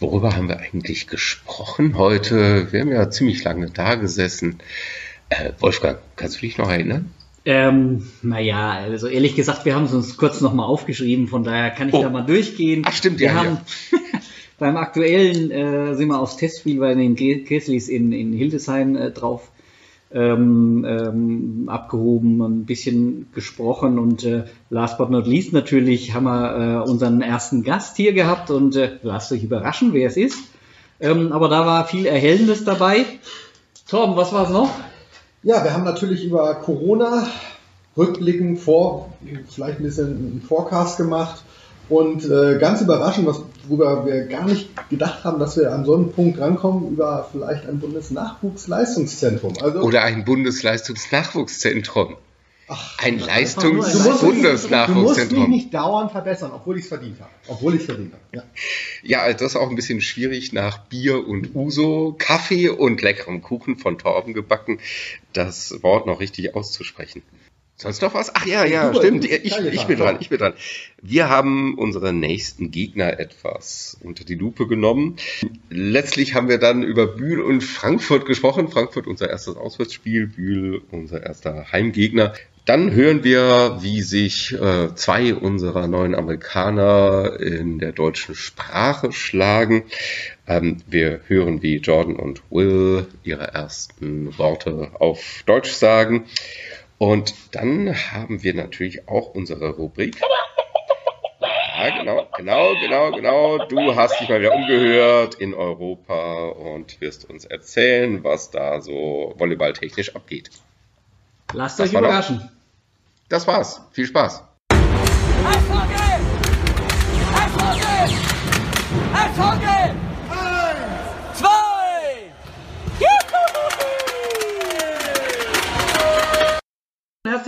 Worüber haben wir eigentlich gesprochen heute? Wir haben ja ziemlich lange da gesessen. Äh, Wolfgang, kannst du dich noch erinnern? Ähm, naja, also ehrlich gesagt, wir haben es uns kurz nochmal aufgeschrieben, von daher kann ich oh. da mal durchgehen. Ach stimmt, wir ja. Haben, ja. beim aktuellen äh, sind wir aufs Testspiel bei den Grizzlies in, in Hildesheim äh, drauf ähm, ähm, abgehoben, ein bisschen gesprochen und äh, last but not least natürlich haben wir äh, unseren ersten Gast hier gehabt und äh, lasst euch überraschen, wer es ist. Ähm, aber da war viel Erhellendes dabei. Torben, was war es noch? Ja, wir haben natürlich über Corona rückblickend vor, vielleicht ein bisschen einen Forecast gemacht und äh, ganz überraschend, was, worüber wir gar nicht gedacht haben, dass wir an so einen Punkt rankommen, über vielleicht ein Bundesnachwuchsleistungszentrum. Also, Oder ein Bundesleistungsnachwuchszentrum. Ach, ein Leistungsbundesnachwuchszentrum. Du musst mich nicht dauernd verbessern, obwohl ich es verdient habe. Obwohl ich verdient habe. Ja. ja, also das ist auch ein bisschen schwierig nach Bier und Uso, Kaffee und leckerem Kuchen von Torben gebacken, das Wort noch richtig auszusprechen. Sonst noch was? Ach ja, ja, Super, stimmt. Ich, ich bin dran, ich bin dran. Wir haben unsere nächsten Gegner etwas unter die Lupe genommen. Letztlich haben wir dann über Bühl und Frankfurt gesprochen. Frankfurt unser erstes Auswärtsspiel, Bühl unser erster Heimgegner. Dann hören wir, wie sich äh, zwei unserer neuen Amerikaner in der deutschen Sprache schlagen. Ähm, wir hören, wie Jordan und Will ihre ersten Worte auf Deutsch sagen. Und dann haben wir natürlich auch unsere Rubrik. Ja, genau, genau, genau, genau. Du hast dich mal wieder umgehört in Europa und wirst uns erzählen, was da so volleyballtechnisch abgeht. Lasst euch überraschen. Doch. Das war's. Viel Spaß. Eishockey! Eishockey! Eishockey!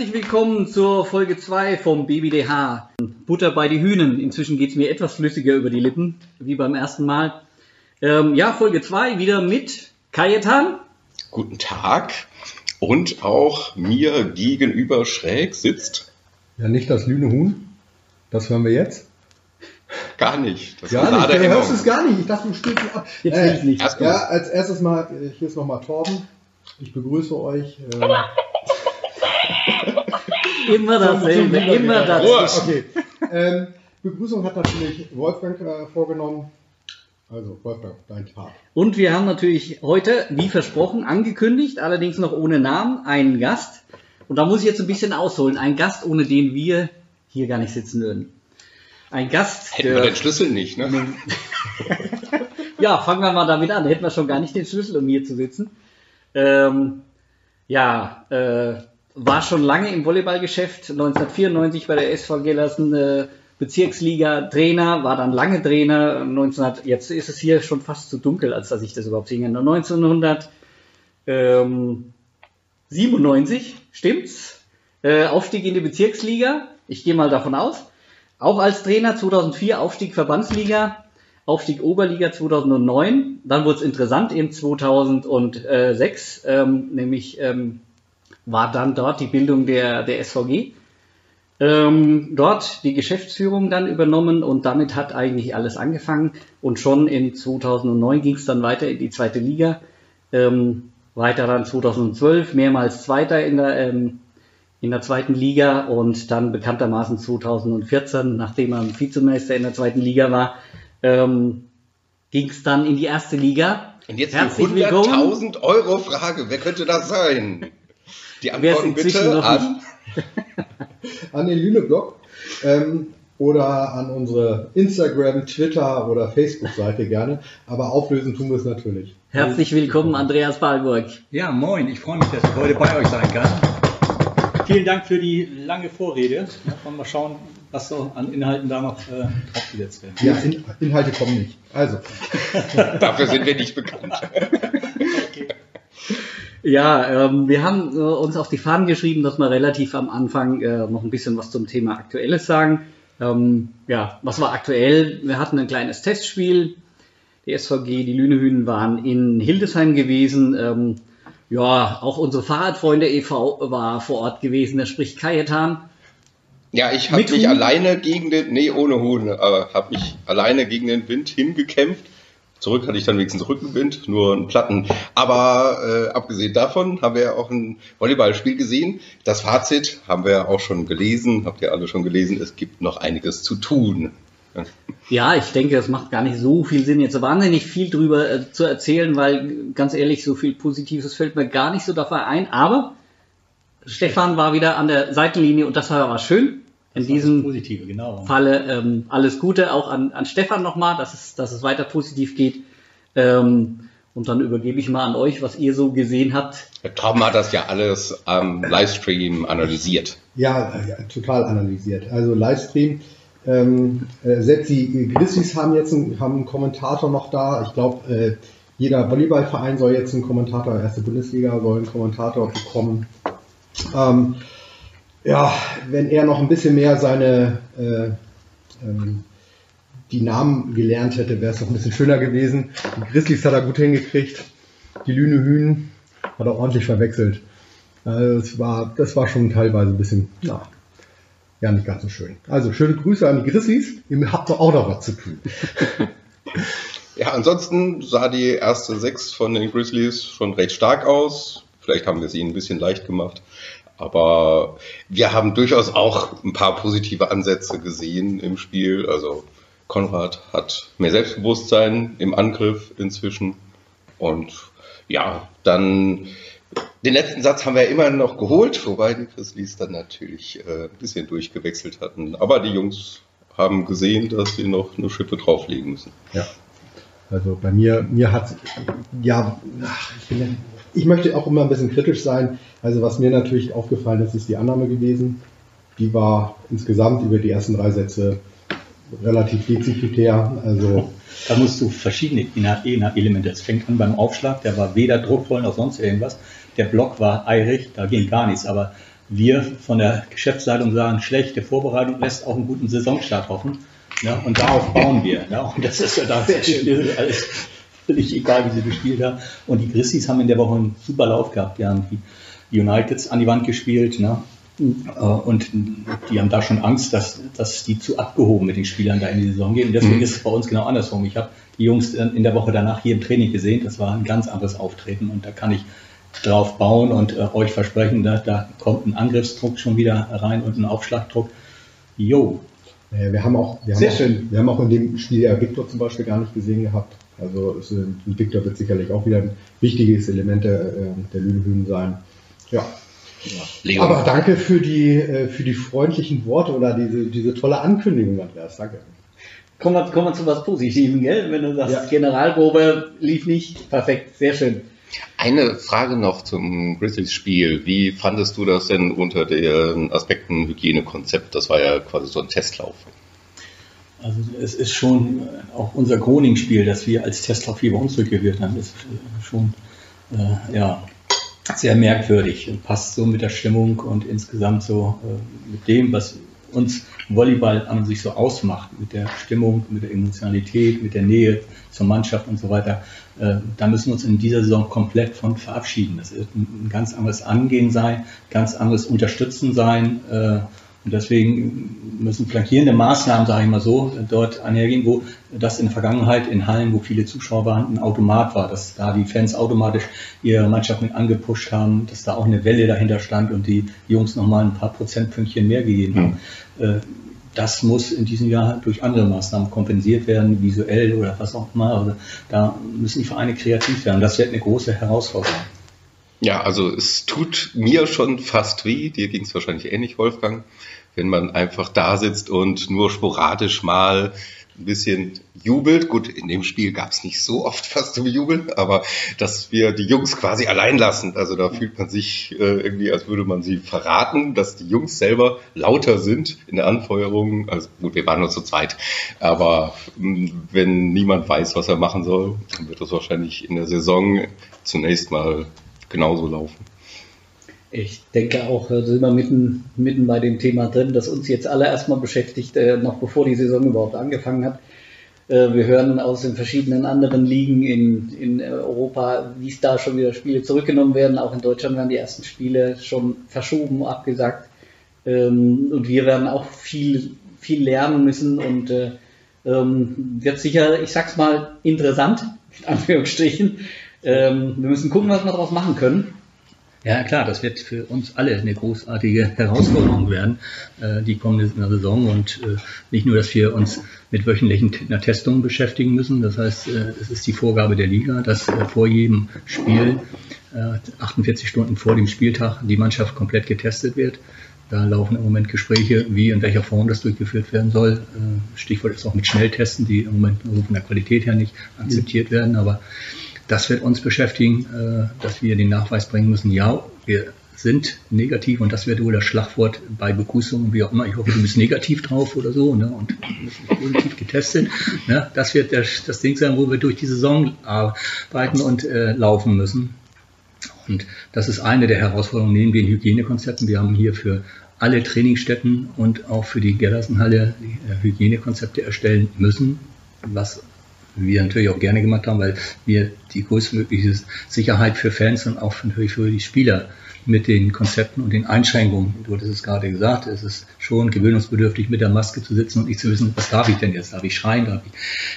Herzlich willkommen zur Folge 2 vom BBDH. Butter bei die Hühnen. Inzwischen geht es mir etwas flüssiger über die Lippen, wie beim ersten Mal. Ähm, ja, Folge 2 wieder mit Kajetan. Guten Tag. Und auch mir gegenüber schräg sitzt. Ja, nicht das Lüne Huhn. Das hören wir jetzt. Gar nicht. Das gar nicht. Du hörst es gar nicht. Ich dachte, du spielst ab. Jetzt äh, ich nicht. Ja, als erstes mal, äh, hier ist nochmal Torben. Ich begrüße euch. Äh, immer dasselbe, immer das. Okay. Ähm, Begrüßung hat natürlich Wolfgang äh, vorgenommen. Also, Wolfgang, dein Tag. Und wir haben natürlich heute, wie versprochen, angekündigt, allerdings noch ohne Namen, einen Gast. Und da muss ich jetzt ein bisschen ausholen. Ein Gast, ohne den wir hier gar nicht sitzen würden. Ein Gast. Hätten wir den Schlüssel nicht, ne? ja, fangen wir mal damit an. Hätten wir schon gar nicht den Schlüssel, um hier zu sitzen. Ähm, ja, äh, war schon lange im Volleyballgeschäft, 1994 bei der SV Gellersen äh, Bezirksliga Trainer, war dann lange Trainer, 1900, jetzt ist es hier schon fast zu dunkel, als dass ich das überhaupt sehen kann. 1997, stimmt's? Äh, Aufstieg in die Bezirksliga, ich gehe mal davon aus. Auch als Trainer 2004 Aufstieg Verbandsliga, Aufstieg Oberliga 2009. Dann wurde es interessant in 2006, ähm, nämlich ähm, war dann dort die Bildung der, der SVG. Ähm, dort die Geschäftsführung dann übernommen und damit hat eigentlich alles angefangen. Und schon in 2009 ging es dann weiter in die zweite Liga. Ähm, weiter dann 2012, mehrmals Zweiter in der, ähm, in der zweiten Liga und dann bekanntermaßen 2014, nachdem er Vizemeister in der zweiten Liga war, ähm, ging es dann in die erste Liga. Und jetzt Herzlich die 100.000 Euro Frage, wer könnte das sein? Die Antworten bitte an, an den Lüneblog ähm, oder an unsere Instagram, Twitter oder Facebook-Seite gerne. Aber auflösen tun wir es natürlich. Herzlich willkommen, Andreas Balburg. Ja, moin. Ich freue mich, dass ich heute bei euch sein kann. Vielen Dank für die lange Vorrede. Ja, wollen wir schauen, was so an Inhalten da noch äh, draufgesetzt werden. Ja, In Inhalte kommen nicht. Also. Dafür sind wir nicht bekannt. okay. Ja, ähm, wir haben äh, uns auf die Fahnen geschrieben, dass wir relativ am Anfang äh, noch ein bisschen was zum Thema Aktuelles sagen. Ähm, ja, was war aktuell? Wir hatten ein kleines Testspiel. Die SVG, die Lünehühnen waren in Hildesheim gewesen. Ähm, ja, auch unsere Fahrradfreunde e.V. war vor Ort gewesen, der spricht Kajetan. Ja, ich habe mich Huhn? alleine gegen den, nee, ohne Huhn, aber habe mich alleine gegen den Wind hingekämpft Zurück hatte ich dann wenigstens Rückenwind, nur einen Platten. Aber äh, abgesehen davon haben wir ja auch ein Volleyballspiel gesehen. Das Fazit haben wir auch schon gelesen, habt ihr alle schon gelesen. Es gibt noch einiges zu tun. Ja, ich denke, es macht gar nicht so viel Sinn, jetzt wahnsinnig viel drüber äh, zu erzählen, weil ganz ehrlich, so viel Positives fällt mir gar nicht so dabei ein. Aber Stefan war wieder an der Seitenlinie und das war aber schön. In diesem Positive, genau. Falle ähm, alles Gute auch an, an Stefan nochmal, dass es, dass es weiter positiv geht. Ähm, und dann übergebe ich mal an euch, was ihr so gesehen habt. Der Tom hat das ja alles am Livestream analysiert. Ja, ja, total analysiert. Also Livestream. Ähm, äh, selbst die Grizzlies haben jetzt einen, haben einen Kommentator noch da. Ich glaube, äh, jeder Volleyballverein soll jetzt einen Kommentator, erste Bundesliga soll einen Kommentator bekommen. Ähm, ja, wenn er noch ein bisschen mehr seine äh, ähm, die Namen gelernt hätte, wäre es noch ein bisschen schöner gewesen. Die Grizzlies hat er gut hingekriegt. Die Lüne Hühn hat er ordentlich verwechselt. Also das war, das war schon teilweise ein bisschen, na, ja, nicht ganz so schön. Also schöne Grüße an die Grizzlies. Ihr habt doch auch noch was zu tun. Ja, ansonsten sah die erste Sechs von den Grizzlies schon recht stark aus. Vielleicht haben wir ihnen ein bisschen leicht gemacht. Aber wir haben durchaus auch ein paar positive Ansätze gesehen im Spiel. Also Konrad hat mehr Selbstbewusstsein im Angriff inzwischen. Und ja, dann den letzten Satz haben wir immer noch geholt, wobei die Grizzlies dann natürlich äh, ein bisschen durchgewechselt hatten. Aber die Jungs haben gesehen, dass sie noch eine Schippe drauflegen müssen. Ja. Also bei mir, mir hat, ja, ach, ich, bin, ich möchte auch immer ein bisschen kritisch sein. Also was mir natürlich aufgefallen ist, ist die Annahme gewesen. Die war insgesamt über die ersten drei Sätze relativ dezifitär. Also Da musst du verschiedene Elemente. Es fängt an beim Aufschlag, der war weder druckvoll noch sonst irgendwas. Der Block war eirig, da ging gar nichts. Aber wir von der Geschäftsleitung sagen, schlechte Vorbereitung lässt auch einen guten Saisonstart hoffen. Ja, und darauf bauen wir. Ja, und das ist ja da alles völlig egal, wie sie gespielt haben. Und die Grizzlies haben in der Woche einen super Lauf gehabt. Die haben die Uniteds an die Wand gespielt. Ne? Äh, Und die haben da schon Angst, dass, dass die zu abgehoben mit den Spielern da in die Saison gehen. Und deswegen Mhm. ist es bei uns genau andersrum. Ich habe die Jungs in der Woche danach hier im Training gesehen. Das war ein ganz anderes Auftreten und da kann ich drauf bauen und äh, euch versprechen, da, da kommt ein Angriffsdruck schon wieder rein und ein Aufschlagdruck. Jo, Äh, Wir haben auch, wir haben Sehr auch, schön. Wir haben auch in dem Spiel ja Victor zum Beispiel gar nicht gesehen gehabt. Also äh, Victor wird sicherlich auch wieder ein wichtiges Element der, äh, der Lüdehühn sein. Ja. Leon, Aber danke für die, äh, für die freundlichen Worte oder diese, diese tolle Ankündigung, Andreas. Danke. Kommen wir, kommen wir zu was Positivem, gell? Wenn du sagst, Ja. Generalprobe lief nicht, perfekt, sehr schön. Eine Frage noch zum Grizzlies-Spiel. Wie fandest du das denn unter den Aspekten Hygienekonzept? Das war ja quasi so ein Testlauf. Also es ist schon auch unser Groningen-Spiel, das wir als Testlauf hier bei uns durchgeführt haben, ist äh, schon äh, ja, sehr merkwürdig. Und Passt so mit der Stimmung und insgesamt so äh, mit dem, was uns Volleyball an sich so ausmacht, mit der Stimmung, mit der Emotionalität, mit der Nähe zur Mannschaft und so weiter. Äh, da müssen wir uns in dieser Saison komplett von verabschieden. Das wird ein, ein ganz anderes Angehen sein, ganz anderes Unterstützen sein. Äh, und deswegen müssen flankierende Maßnahmen, sage ich mal so, dort einhergehen, wo das in der Vergangenheit in Hallen, wo viele Zuschauer waren, ein Automat war, dass da die Fans automatisch ihre Mannschaft mit angepusht haben, dass da auch eine Welle dahinter stand und die Jungs nochmal ein paar Prozentpünktchen mehr gegeben haben. Äh, Das muss in diesem Jahr durch andere Maßnahmen kompensiert werden, visuell oder was auch immer. Also da müssen die Vereine kreativ werden. Das wird eine große Herausforderung. Ja, also es tut mir schon fast weh, dir ging es wahrscheinlich ähnlich, Wolfgang, wenn man einfach da sitzt und nur sporadisch mal ein bisschen jubelt. Gut, in dem Spiel gab es nicht so oft was zum Jubeln, aber dass wir die Jungs quasi allein lassen. Also da fühlt man sich äh, irgendwie, als würde man sie verraten, dass die Jungs selber lauter sind in der Anfeuerung. Also gut, wir waren nur zu zweit, aber mh, wenn niemand weiß, was er machen soll, dann wird das wahrscheinlich in der Saison zunächst mal genauso laufen. Ich denke auch, da sind wir mitten, mitten bei dem Thema drin, das uns jetzt alle erstmal beschäftigt, äh, noch bevor die Saison überhaupt angefangen hat. Äh, wir hören aus den verschiedenen anderen Ligen in, in Europa, wie es da schon wieder Spiele zurückgenommen werden. Auch in Deutschland werden die ersten Spiele schon verschoben, abgesagt. Ähm, und wir werden auch viel, viel lernen müssen und äh, Ähm, wird sicher, ich sag's mal, interessant, in Anführungsstrichen. Ähm, wir müssen gucken, was wir daraus machen können. Ja, klar, das wird für uns alle eine großartige Herausforderung werden, äh, die kommende Saison. Und äh, nicht nur, dass wir uns mit wöchentlichen Testungen beschäftigen müssen. Das heißt, äh, es ist die Vorgabe der Liga, dass äh, vor jedem Spiel, äh, 48 Stunden vor dem Spieltag, die Mannschaft komplett getestet wird. Da laufen im Moment Gespräche, wie in welcher Form das durchgeführt werden soll. Äh, Stichwort ist auch mit Schnelltesten, die im Moment von der Qualität her nicht akzeptiert werden. Aber das wird uns beschäftigen, äh, dass wir den Nachweis bringen müssen, ja, wir sind negativ und das wird wohl das Schlagwort bei Begrüßungen, wie auch immer. Ich hoffe, du bist negativ drauf oder so ne, und positiv getestet. Ne, das wird das, das Ding sein, wo wir durch die Saison arbeiten und äh, laufen müssen. Und das ist eine der Herausforderungen neben den Hygienekonzepten. Wir haben hier für alle Trainingsstätten und auch für die Gerlersenhalle die, äh, Hygienekonzepte erstellen müssen, was wir natürlich auch gerne gemacht haben, weil wir die größtmögliche Sicherheit für Fans und auch natürlich für die Spieler mit den Konzepten und den Einschränkungen, du hattest es gerade gesagt, es ist schon gewöhnungsbedürftig, mit der Maske zu sitzen und nicht zu wissen, was darf ich denn jetzt? Darf ich schreien? Darf ich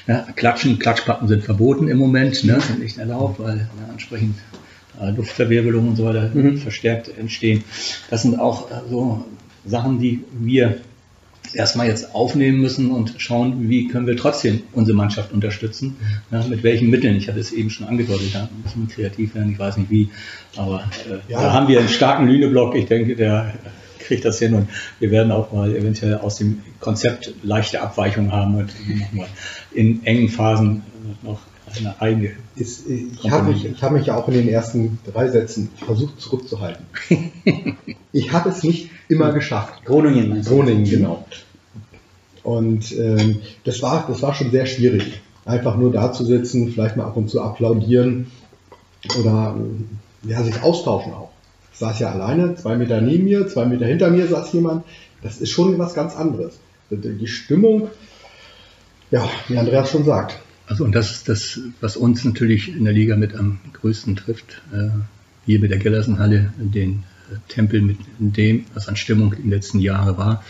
ne? klatschen? Klatschpappen sind verboten im Moment, ne? sind nicht erlaubt, weil ne, entsprechend äh, Luftverwirbelung und so weiter verstärkt entstehen. Das sind auch äh, so Sachen, die wir erstmal jetzt aufnehmen müssen und schauen, wie können wir trotzdem unsere Mannschaft unterstützen, ja, mit welchen Mitteln. Ich hatte es eben schon angedeutet, da müssen wir kreativ werden, ich weiß nicht wie, aber äh, Ja. da haben wir einen starken Lüneblock, ich denke, der kriegt das hin und wir werden auch mal eventuell aus dem Konzept leichte Abweichungen haben und nochmal in engen Phasen noch eine eigene Ist, äh, ich habe mich, ich hab mich ja auch in den ersten drei Sätzen versucht zurückzuhalten. ich habe es nicht immer geschafft. Groningen? Groningen, genau. Und ähm, das, war, das war schon sehr schwierig. Einfach nur da zu sitzen, vielleicht mal ab und zu applaudieren oder ähm, ja, sich austauschen auch. Ich saß ja alleine, zwei Meter neben mir, zwei Meter hinter mir saß jemand. Das ist schon was ganz anderes. Die Stimmung, ja, wie Andreas schon sagt, Also und das ist das, was uns natürlich in der Liga mit am größten trifft. Äh, hier mit der Gellersenhalle, den äh, Tempel mit dem, was an Stimmung in den letzten Jahren war.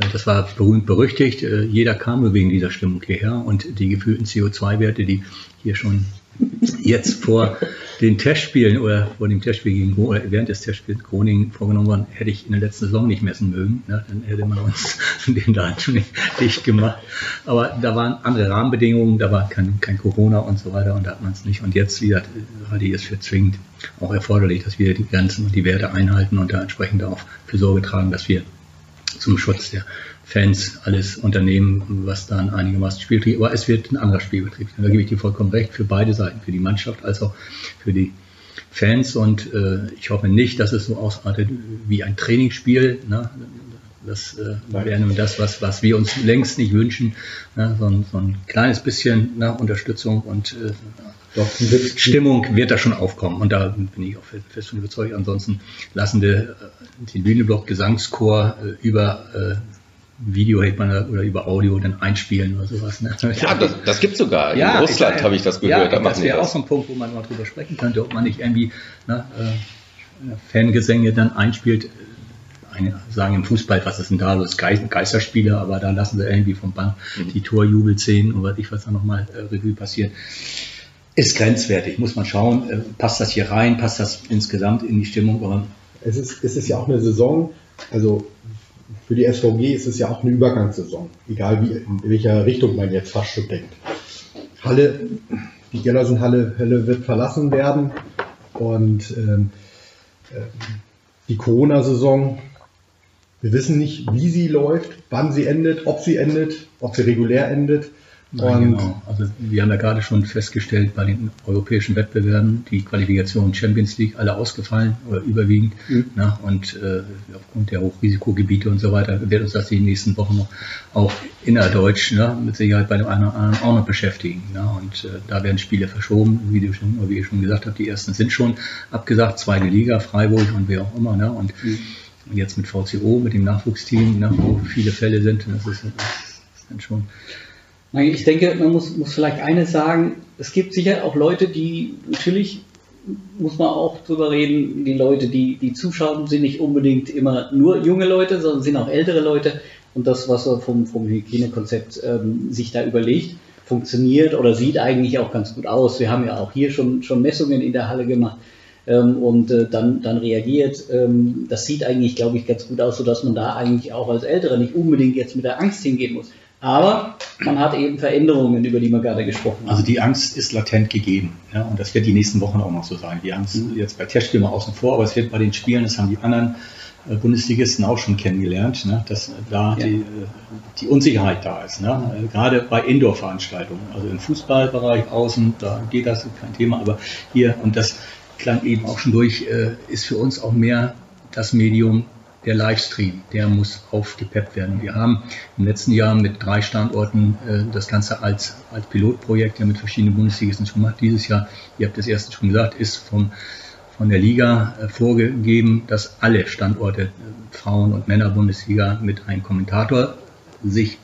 Äh, das war berühmt berüchtigt. Äh, jeder kam nur wegen dieser Stimmung hierher und die gefühlten CO2-Werte, die hier schon jetzt vor den Testspielen oder vor dem Testspiel gegen oder während des Testspiels Groningen vorgenommen waren, hätte ich in der letzten Saison nicht messen mögen. Ne? Dann hätte man uns den Laden nicht dicht gemacht. Aber da waren andere Rahmenbedingungen, da war kein, kein Corona und so weiter und da hat man es nicht. Und jetzt, wie gesagt, ich es für zwingend auch erforderlich, dass wir die Grenzen und die Werte einhalten und da entsprechend auch für Sorge tragen, dass wir zum Schutz der Fans alles unternehmen, was dann einigermaßen Spielbetrieb, aber es wird ein anderer Spielbetrieb. Da gebe ich dir vollkommen recht, für beide Seiten, für die Mannschaft als auch für die Fans und äh, ich hoffe nicht, dass es so ausartet wie ein Trainingsspiel. Ne? Das äh, wäre nun das, was, was wir uns längst nicht wünschen. Ne? So, ein, so ein kleines bisschen ne, Unterstützung und äh, doch, die wird, Stimmung wird da schon aufkommen und da bin ich auch fest von überzeugt. Ansonsten lassen wir äh, den Bühnenblock Gesangschor äh, über äh, Video hält man da, oder über Audio dann einspielen oder sowas. Ne? Ja, das, das gibt sogar. In Russland habe ich das gehört. Ja, da machen das wäre auch so ein Punkt, wo man mal drüber sprechen könnte, ob man nicht irgendwie ne, äh, Fangesänge dann einspielt. Eine, sagen im Fußball, was ist denn da los? Geist, Geisterspiele, aber da lassen sie irgendwie vom Bank Mhm. die Torjubelszenen und was ich was da nochmal äh, Revue passiert. Ist grenzwertig, muss man schauen, äh, passt das hier rein, passt das insgesamt in die Stimmung, aber es ist, es ist ja auch eine Saison, also für die SVG ist es ja auch eine Übergangssaison, egal wie, in welcher Richtung man jetzt fast schon denkt. Halle, die Gellersen-Halle Halle wird verlassen werden und ähm, ähm, die Corona-Saison, wir wissen nicht, wie sie läuft, wann sie endet, ob sie endet, ob sie regulär endet. Und genau. Also wir haben ja gerade schon festgestellt, bei den europäischen Wettbewerben, die Qualifikation Champions League alle ausgefallen oder überwiegend. Na, und äh, aufgrund der Hochrisikogebiete und so weiter wird uns das die nächsten Wochen noch auch innerdeutsch ne, mit Sicherheit bei dem einen oder anderen auch noch beschäftigen. Ne? Und äh, da werden Spiele verschoben, wie, du schon, wie ich schon gesagt habe, die ersten sind schon abgesagt, zweite Liga, Freiburg und wer auch immer. Ne? Und jetzt mit VCO, mit dem Nachwuchsteam, ne, wo viele Fälle sind, das ist, das ist dann schon Ich denke, man muss, muss vielleicht eines sagen, es gibt sicher auch Leute, die natürlich muss man auch drüber reden, die Leute, die, die zuschauen, sind nicht unbedingt immer nur junge Leute, sondern sind auch ältere Leute, und das, was er vom, vom Hygienekonzept ähm, sich da überlegt, funktioniert oder sieht eigentlich auch ganz gut aus. Wir haben ja auch hier schon, schon Messungen in der Halle gemacht ähm, und äh, dann, dann reagiert. Ähm, das sieht eigentlich, glaube ich, ganz gut aus, sodass man da eigentlich auch als Älterer nicht unbedingt jetzt mit der Angst hingehen muss. Aber man hat eben Veränderungen, über die wir gerade gesprochen haben. Also die Angst ist latent gegeben. Ja, und das wird die nächsten Wochen auch noch so sein. Die Angst mhm. jetzt bei Testspielen mal außen vor, aber es wird bei den Spielen, das haben die anderen äh, Bundesligisten auch schon kennengelernt, ne, dass da ja. die, äh, die, Unsicherheit da ist. Ne? Mhm. Gerade bei Indoor-Veranstaltungen, also im Fußballbereich außen, da geht das kein Thema, aber hier, und das klang eben auch schon durch, ist für uns auch mehr das Medium der Livestream, der muss aufgepeppt werden. Wir haben im letzten Jahr mit drei Standorten äh, das Ganze als, als Pilotprojekt ja mit verschiedenen Bundesligisten schon gemacht. Dieses Jahr, ihr habt das erste schon gesagt, ist vom, von der Liga äh, vorgegeben, dass alle Standorte äh, Frauen- und Männer-Bundesliga mit einem Kommentator sich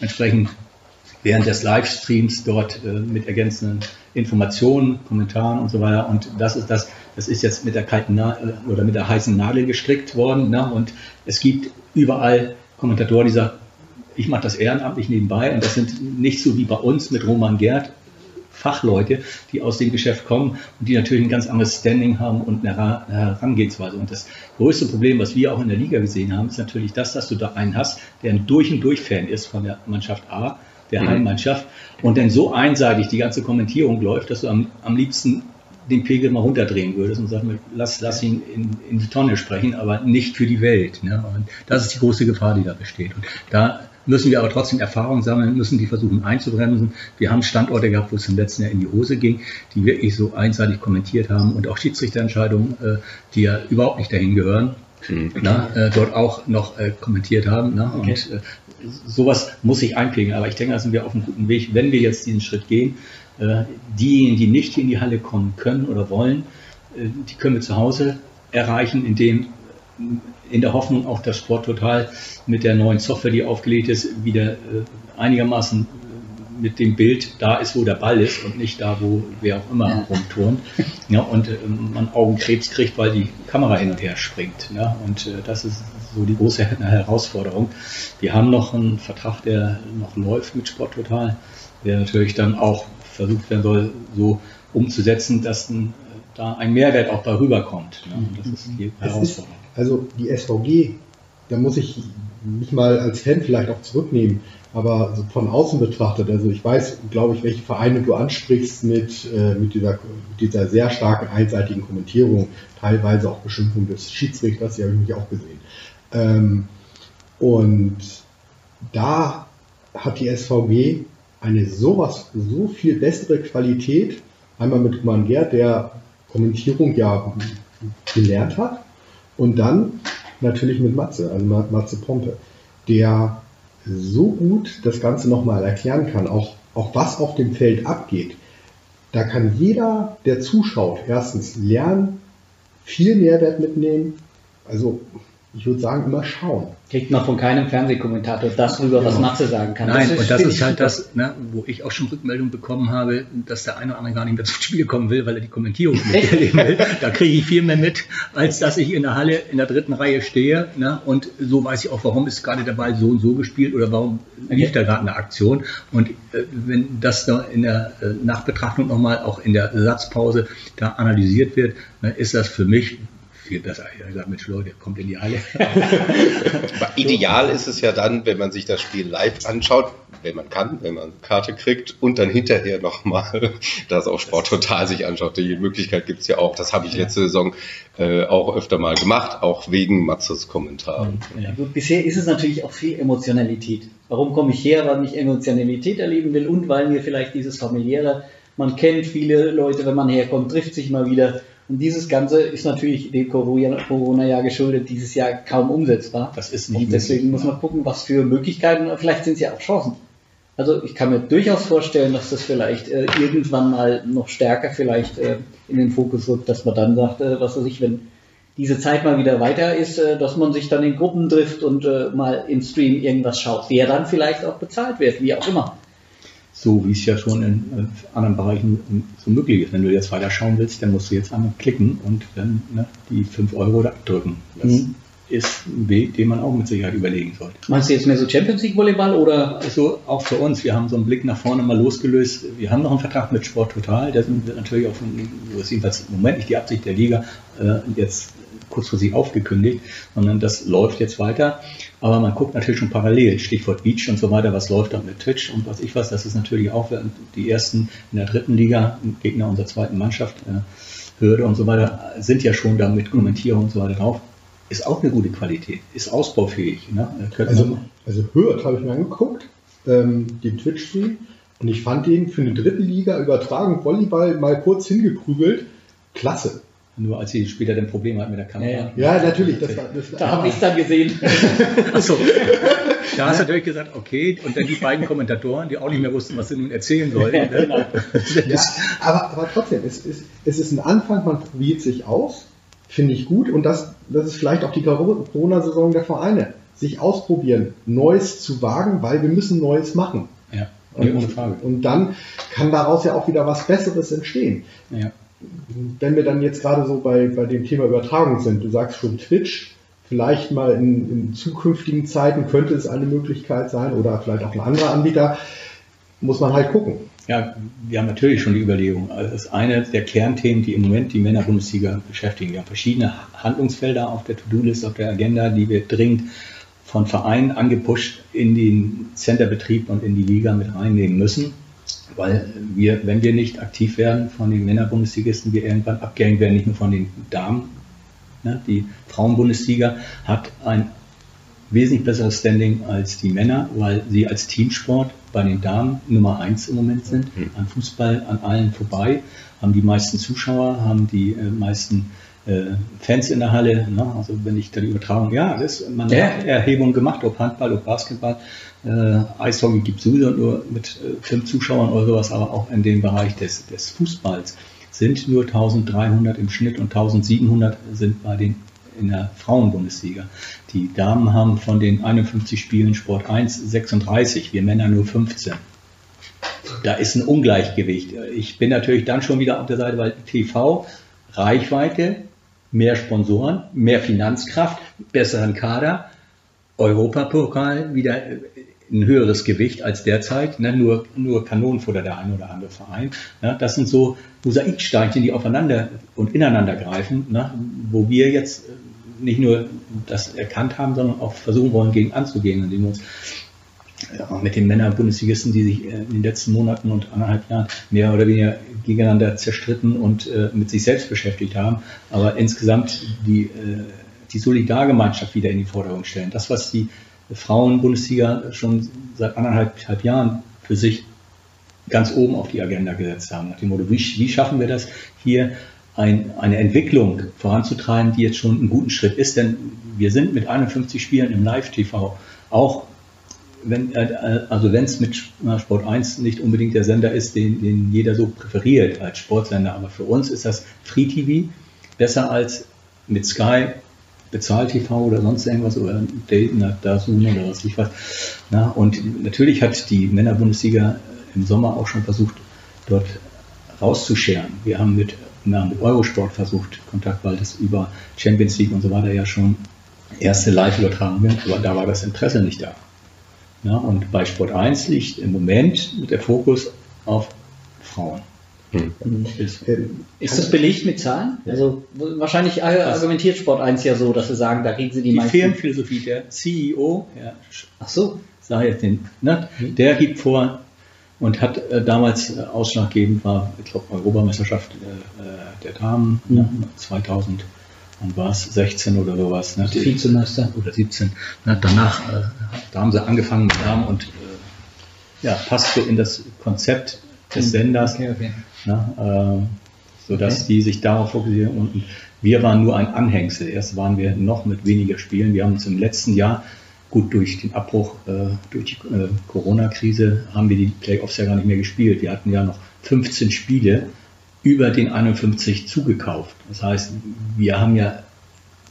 entsprechend während des Livestreams dort äh, mit ergänzenden Informationen, Kommentaren und so weiter. Und das ist das, das ist jetzt mit der kalten Na oder mit der heißen Nadel gestrickt worden. Ne? Und es gibt überall Kommentatoren, die sagen, ich mache das ehrenamtlich nebenbei und das sind nicht so wie bei uns mit Roman Gerd Fachleute, die aus dem Geschäft kommen und die natürlich ein ganz anderes Standing haben und eine Herangehensweise. Und das größte Problem, was wir auch in der Liga gesehen haben, ist natürlich das, dass du da einen hast, der ein durch und durch Fan ist von der Mannschaft A der mhm. Heimmannschaft und dann so einseitig die ganze Kommentierung läuft, dass du am, am liebsten den Pegel mal runterdrehen würdest und sagst, lass, lass ihn in, in die Tonne sprechen, aber nicht für die Welt. Ne? Und das ist die große Gefahr, die da besteht. Und da müssen wir aber trotzdem Erfahrung sammeln, müssen die versuchen einzubremsen. Wir haben Standorte gehabt, wo es im letzten Jahr in die Hose ging, die wirklich so einseitig kommentiert haben und auch Schiedsrichterentscheidungen, äh, die ja überhaupt nicht dahin gehören, mhm. na, äh, dort auch noch äh, kommentiert haben. Ne? Okay. Und äh, sowas muss sich einprägen. Aber ich denke, da sind wir auf einem guten Weg, wenn wir jetzt diesen Schritt gehen. Äh, diejenigen, die nicht in die Halle kommen können oder wollen, äh, die können wir zu Hause erreichen, indem in der Hoffnung auch, dass Sport Total mit der neuen Software, die aufgelegt ist, wieder äh, einigermaßen mit dem Bild da ist, wo der Ball ist und nicht da, wo wer auch immer ja. rumturnt. Ja, und äh, man Augenkrebs kriegt, weil die Kamera hin und her springt. Ja, und äh, das ist so die große Herausforderung. Wir haben noch einen Vertrag, der noch läuft mit Sport Total, der natürlich dann auch versucht werden soll, so umzusetzen, dass ein, da ein Mehrwert auch bei rüberkommt. Ja, das ist die Herausforderung. Ist, also die SVG, da muss ich mich mal als Fan vielleicht auch zurücknehmen. Aber von außen betrachtet, also ich weiß, glaube ich, welche Vereine du ansprichst mit, äh, mit, dieser, mit dieser sehr starken einseitigen Kommentierung, teilweise auch Beschimpfung des Schiedsrichters, die habe ich mich auch gesehen. Ähm, und da hat die SVG eine sowas, so viel bessere Qualität. Einmal mit Roman Gerd, der Kommentierung ja gelernt hat. Und dann natürlich mit Matze, also Matze Pompe, der so gut das Ganze nochmal erklären kann, auch, auch was auf dem Feld abgeht. Da kann jeder, der zuschaut, erstens lernen, viel Mehrwert mitnehmen. Also ich würde sagen, immer schauen. Kriegt man von keinem Fernsehkommentator das rüber, genau. was Matze sagen kann. Nein, das und das ist halt das, ne, wo ich auch schon Rückmeldung bekommen habe, dass der eine oder andere gar nicht mehr zum Spiel kommen will, weil er die Kommentierung miterleben will. Da kriege ich viel mehr mit, als dass ich in der Halle in der dritten Reihe stehe. Ne, und so weiß ich auch, warum ist gerade der Ball so und so gespielt oder warum lief da gerade eine Aktion. Und äh, wenn das da in der äh, Nachbetrachtung nochmal auch in der Satzpause da analysiert wird, ne, ist das für mich viel besser. Ich habe gesagt, Mensch, Leute, kommt in die Halle. Ideal ist es ja dann, wenn man sich das Spiel live anschaut, wenn man kann, wenn man eine Karte kriegt und dann hinterher nochmal das auf Sport total sich anschaut. Die Möglichkeit gibt es ja auch. Das habe ich letzte Saison äh, auch öfter mal gemacht, auch wegen Matzes Kommentaren. Ja, gut, bisher ist es natürlich auch viel Emotionalität. Warum komme ich her? Weil ich Emotionalität erleben will und weil mir vielleicht dieses familiäre, man kennt viele Leute, wenn man herkommt, trifft sich mal wieder und dieses Ganze ist natürlich dem Corona-Jahr geschuldet, dieses Jahr kaum umsetzbar. Das ist nicht Und deswegen muss man gucken, was für Möglichkeiten, vielleicht sind es ja auch Chancen. Also ich kann mir durchaus vorstellen, dass das vielleicht äh, irgendwann mal noch stärker vielleicht äh, in den Fokus rückt, dass man dann sagt, äh, was weiß ich, wenn diese Zeit mal wieder weiter ist, äh, dass man sich dann in Gruppen trifft und äh, mal im Stream irgendwas schaut, der dann vielleicht auch bezahlt wird, wie auch immer so wie es ja schon in äh, anderen Bereichen so möglich ist. Wenn du jetzt weiter schauen willst, dann musst du jetzt einmal klicken und dann ne, die 5 Euro da abdrücken. Das mhm. ist ein Weg, den man auch mit Sicherheit überlegen sollte. Meinst du jetzt mehr so Champions League Volleyball oder? Also auch für uns, wir haben so einen Blick nach vorne mal losgelöst. Wir haben noch einen Vertrag mit Sport Total, der sind natürlich auch, von, so ist jedenfalls im Moment nicht die Absicht der Liga, äh, jetzt kurzfristig aufgekündigt, sondern das läuft jetzt weiter. Aber man guckt natürlich schon parallel, Stichwort Beach und so weiter, was läuft da mit Twitch und was ich was, das ist natürlich auch die ersten in der dritten Liga, Gegner unserer zweiten Mannschaft, äh, Hürde und so weiter, sind ja schon da mit Kommentierung und so weiter drauf. Ist auch eine gute Qualität, ist ausbaufähig. Ne? Also, also Hürth habe ich mir angeguckt, ähm, den Twitch-Stream, und ich fand den für eine dritte Liga Übertragung Volleyball mal kurz hingeprügelt. Klasse. Nur als sie später ein Problem hat mit der Kamera. Ja, ja. ja natürlich. Das war, das da habe ich es dann gesehen. Achso. Da hast du natürlich gesagt, okay, und dann die beiden Kommentatoren, die auch nicht mehr wussten, was sie nun erzählen sollen. Ja, genau. ja, aber, aber trotzdem, es ist, es ist ein Anfang, man probiert sich aus, finde ich gut, und das, das ist vielleicht auch die Corona-Saison der Vereine, sich ausprobieren, Neues zu wagen, weil wir müssen Neues machen. Ja, ohne Frage. Und dann kann daraus ja auch wieder was Besseres entstehen. Ja. Wenn wir dann jetzt gerade so bei, bei dem Thema Übertragung sind, du sagst schon Twitch, vielleicht mal in, in, zukünftigen Zeiten könnte es eine Möglichkeit sein oder vielleicht auch ein anderer Anbieter, muss man halt gucken. Ja, wir haben natürlich schon die Überlegung. Also das ist eine der Kernthemen, die im Moment die Männer-Bundesliga beschäftigen. Wir haben verschiedene Handlungsfelder auf der To-Do-List, auf der Agenda, die wir dringend von Vereinen angepusht in den Centerbetrieb und in die Liga mit reinnehmen müssen. Weil wir, wenn wir nicht aktiv werden von den Männer-Bundesligisten, wir irgendwann abgehängt werden, nicht nur von den Damen, Ne? Die Frauenbundesliga hat ein wesentlich besseres Standing als die Männer, weil sie als Teamsport bei den Damen Nummer eins im Moment sind, mhm. an Fußball an allen vorbei, haben die meisten Zuschauer, haben die äh, meisten äh, Fans in der Halle. Ne? Also wenn ich dann übertragen, ja, das, man ja. hat Erhebungen gemacht, ob Handball, ob Basketball, äh, Eishockey gibt es sowieso nur mit äh, fünf Zuschauern oder sowas, aber auch in dem Bereich des, des Fußballs sind nur 1300 im Schnitt und 1700 sind bei den in der Frauenbundesliga. Die Damen haben von den 51 Spielen Sport 1 36, wir Männer nur 15. Da ist ein Ungleichgewicht. Ich bin natürlich dann schon wieder auf der Seite, weil TV, Reichweite, mehr Sponsoren, mehr Finanzkraft, besseren Kader, Europapokal wieder ein höheres Gewicht als derzeit, ne? nur, nur Kanonenfutter der eine oder andere Verein. Ne? Das sind so Mosaiksteinchen, die aufeinander und ineinander greifen, ne? wo wir jetzt nicht nur das erkannt haben, sondern auch versuchen wollen, gegen anzugehen, indem wir uns ja, mit den Männer-Bundesligisten, die sich in den letzten Monaten und anderthalb Jahren mehr oder weniger gegeneinander zerstritten und äh, mit sich selbst beschäftigt haben, aber insgesamt die, äh, die Solidargemeinschaft wieder in die Vordergrund stellen. Das, was die Frauen-Bundesliga schon seit anderthalb Jahren für sich ganz oben auf die Agenda gesetzt haben. Nach dem Motto, wie, wie schaffen wir das hier ein, eine Entwicklung voranzutreiben, die jetzt schon einen guten Schritt ist, denn wir sind mit 51 Spielen im Live-TV auch wenn, äh, also wenn es mit Sport 1 nicht unbedingt der Sender ist, den, den jeder so präferiert als Sportsender, aber für uns ist das Free TV besser als mit Sky Bezahl-TV oder sonst irgendwas oder Dayton, Dazun oder was ich weiß. Na, und natürlich hat die Männerbundesliga im Sommer auch schon versucht, dort rauszuscheren. Wir haben mit, na, mit Eurosport versucht, Kontakt, weil das über Champions League und so weiter ja schon erste Live-Übertragungen, aber da war das Interesse nicht da. Ja, und bei Sport 1 liegt im Moment der Fokus auf Frauen. Hm. Ist das belegt mit Zahlen? Also wahrscheinlich argumentiert Sport 1 ja so, dass sie sagen, da kriegen sie die, die meisten. Die Firmenphilosophie, der CEO, Herr Ach so. Sag jetzt den, ne? Hm. der gibt vor und hat äh, damals äh, ausschlaggebend war, ich glaube, Europameisterschaft äh, äh, der Damen mhm. ne? 2000 und war es 16 oder sowas. Ne? Vizemeister. Oder 17. Ne? Danach, äh, da haben sie angefangen mit Damen und äh, ja, passt so in das Konzept des hm. Senders. Okay, okay ne, äh, sodass okay. die sich darauf fokussieren. Und wir waren nur ein Anhängsel. Erst waren wir noch mit weniger Spielen. Wir haben uns im letzten Jahr, gut durch den Abbruch, äh, durch die äh, Corona-Krise, haben wir die Playoffs ja gar nicht mehr gespielt. Wir hatten ja noch 15 Spiele über den 51 zugekauft. Das heißt, wir haben ja,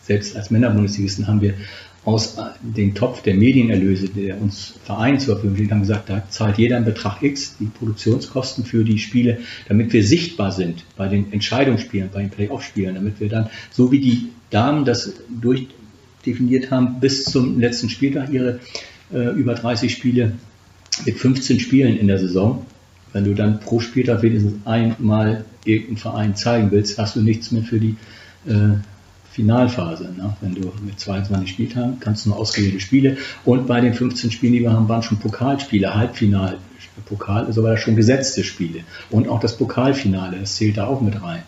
selbst als Männerbundesligisten haben wir aus dem Topf der Medienerlöse, der uns Verein zur Verfügung steht, haben gesagt, da zahlt jeder einen Betrag X, die Produktionskosten für die Spiele, damit wir sichtbar sind bei den Entscheidungsspielen, bei den Playoff-Spielen, damit wir dann, so wie die Damen das durch definiert haben, bis zum letzten Spieltag ihre äh, über 30 Spiele mit 15 Spielen in der Saison. Wenn du dann pro Spieltag wenigstens einmal irgendeinen Verein zeigen willst, hast du nichts mehr für die äh, Finalphase. Ne? Wenn du mit 22 Spieltagen kannst du nur ausgewählte Spiele und bei den 15 Spielen, die wir haben, waren schon Pokalspiele, Halbfinal, Pokal, das schon gesetzte Spiele und auch das Pokalfinale, das zählt da auch mit rein.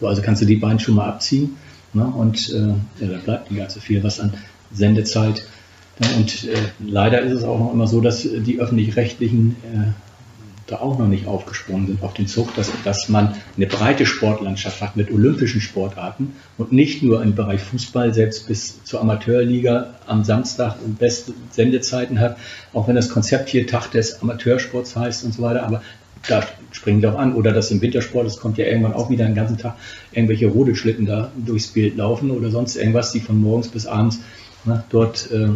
So, also kannst du die beiden schon mal abziehen ne? und äh, ja, da bleibt nicht so viel, was an Sendezeit. Ne? Und äh, leider ist es auch noch immer so, dass die öffentlich-rechtlichen äh, da auch noch nicht aufgesprungen sind auf den Zug, dass, dass man eine breite Sportlandschaft hat mit olympischen Sportarten und nicht nur im Bereich Fußball selbst bis zur Amateurliga am Samstag beste Sendezeiten hat, auch wenn das Konzept hier Tag des Amateursports heißt und so weiter, aber da springen die auch an. Oder das im Wintersport, es kommt ja irgendwann auch wieder den ganzen Tag irgendwelche Rodelschlitten da durchs Bild laufen oder sonst irgendwas, die von morgens bis abends ne, dort äh,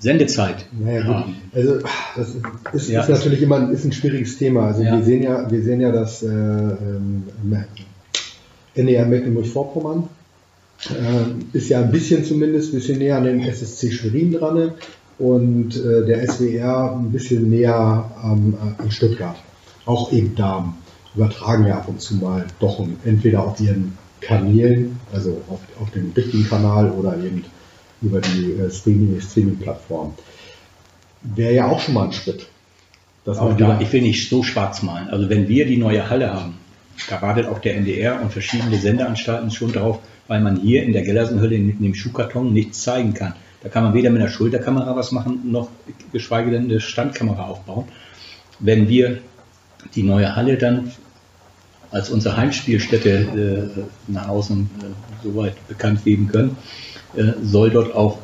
Sendezeit Naja, gut. Also das ist, Ja, ist natürlich immer ein, ist ein schwieriges Thema. Also Ja. wir sehen ja, wir sehen ja, dass äh, ähm, NDR Mecklenburg-Vorpommern äh, ist ja ein bisschen zumindest, ein bisschen näher an den SSC Schwerin dran und äh, der SWR ein bisschen näher am, äh, an Stuttgart. Auch eben Damen übertragen ja ab und zu mal doch entweder auf ihren Kanälen, also auf, auf dem richtigen Kanal oder eben über die äh, Streaming- Streaming-Plattform. Wäre ja auch schon mal ein Schritt. Auch da, ich will nicht so schwarz malen. Also wenn wir die neue Halle haben, da wartet auch der NDR und verschiedene Sendeanstalten schon drauf, weil man hier in der Gellersenhölle mit dem Schuhkarton nichts zeigen kann. Da kann man weder mit einer Schulterkamera was machen, noch geschweige denn eine Standkamera aufbauen. Wenn wir die neue Halle dann als unsere Heimspielstätte äh, nach außen äh, soweit bekannt geben können, soll dort auch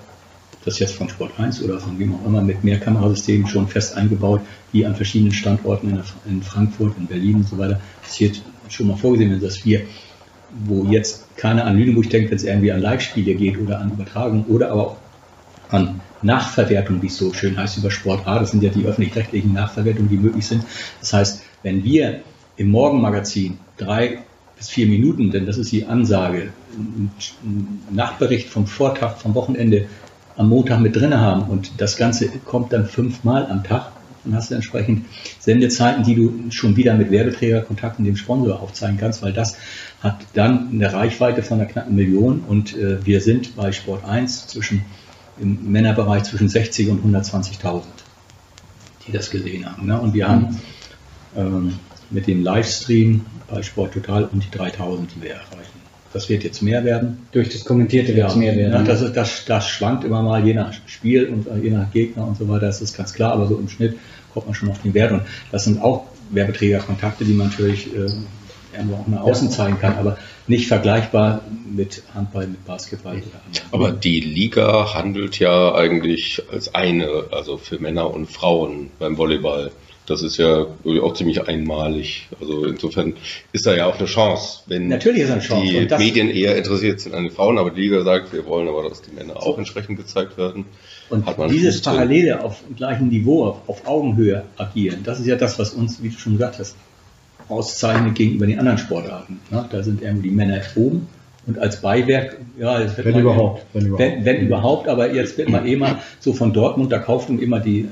das jetzt von Sport 1 oder von wem auch immer mit mehr Kamerasystemen schon fest eingebaut, wie an verschiedenen Standorten in, in Frankfurt, in Berlin und so weiter. Das jetzt schon mal vorgesehen, dass wir, wo jetzt keiner an Lüneburg denkt, wenn es irgendwie an Live-Spiele geht oder an Übertragung oder aber auch an Nachverwertung, wie es so schön heißt, über Sport A. Das sind ja die öffentlich-rechtlichen Nachverwertungen, die möglich sind. Das heißt, wenn wir im Morgenmagazin drei bis vier Minuten, denn das ist die Ansage, Nachbericht vom Vortag, vom Wochenende am Montag mit drin haben und das Ganze kommt dann fünfmal am Tag, dann hast du entsprechend Sendezeiten, die du schon wieder mit Werbeträgerkontakten dem Sponsor aufzeigen kannst, weil das hat dann eine Reichweite von einer knappen Million und äh, wir sind bei Sport 1 zwischen im Männerbereich zwischen 60 und 120.000, die das gesehen haben. Ne? Und wir haben ähm, mit dem Livestream bei Sport Total um die 3000, die wir erreichen. Das wird jetzt mehr werden. Durch das Kommentierte wird es mehr werden. Ja, das, ist, das, das schwankt immer mal je nach Spiel und äh, je nach Gegner und so weiter, das ist ganz klar, aber so im Schnitt kommt man schon auf den Wert. Und das sind auch Werbeträgerkontakte, die man natürlich äh, irgendwo auch nach außen zeigen kann, aber nicht vergleichbar mit Handball, mit Basketball oder anderen. Aber die Liga handelt ja eigentlich als eine, also für Männer und Frauen beim Volleyball. Das ist ja auch ziemlich einmalig. Also insofern ist da ja auch eine Chance, wenn Natürlich eine Chance. die Medien eher interessiert sind an den Frauen, aber die Liga sagt, wir wollen aber, dass die Männer auch entsprechend gezeigt werden. Und Hat man dieses. Parallele auf gleichem Niveau, auf, auf Augenhöhe agieren, das ist ja das, was uns, wie du schon gesagt hast, auszeichnet gegenüber den anderen Sportarten. Ne? Da sind irgendwie die Männer oben und als Beiwerk, ja, Wenn mal- überhaupt, wenn überhaupt. Wenn, wenn überhaupt, aber jetzt wird man eh mal so von Dortmund, da kauft man immer die äh,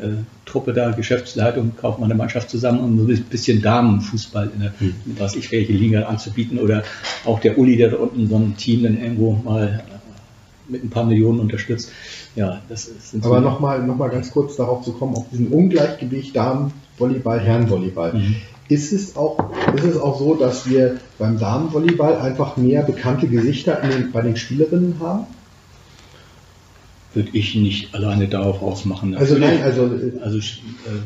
Truppe da, Geschäftsleitung, kauft man eine Mannschaft zusammen, um so ein bisschen Damenfußball in der, Hm. was ich welche Liga anzubieten oder auch der Uli, der da unten so ein Team dann irgendwo mal äh, mit ein paar Millionen unterstützt. Ja, das ist, sind Aber so- nochmal noch mal ganz kurz darauf zu kommen, auf diesen Ungleichgewicht Damen-Volleyball, Herren-Volleyball. Mhm. Ist, es auch, ist es auch so, dass wir beim Damen-Volleyball einfach mehr bekannte Gesichter in den, bei den Spielerinnen haben? würde ich nicht alleine darauf ausmachen. Also nein, also äh, also äh,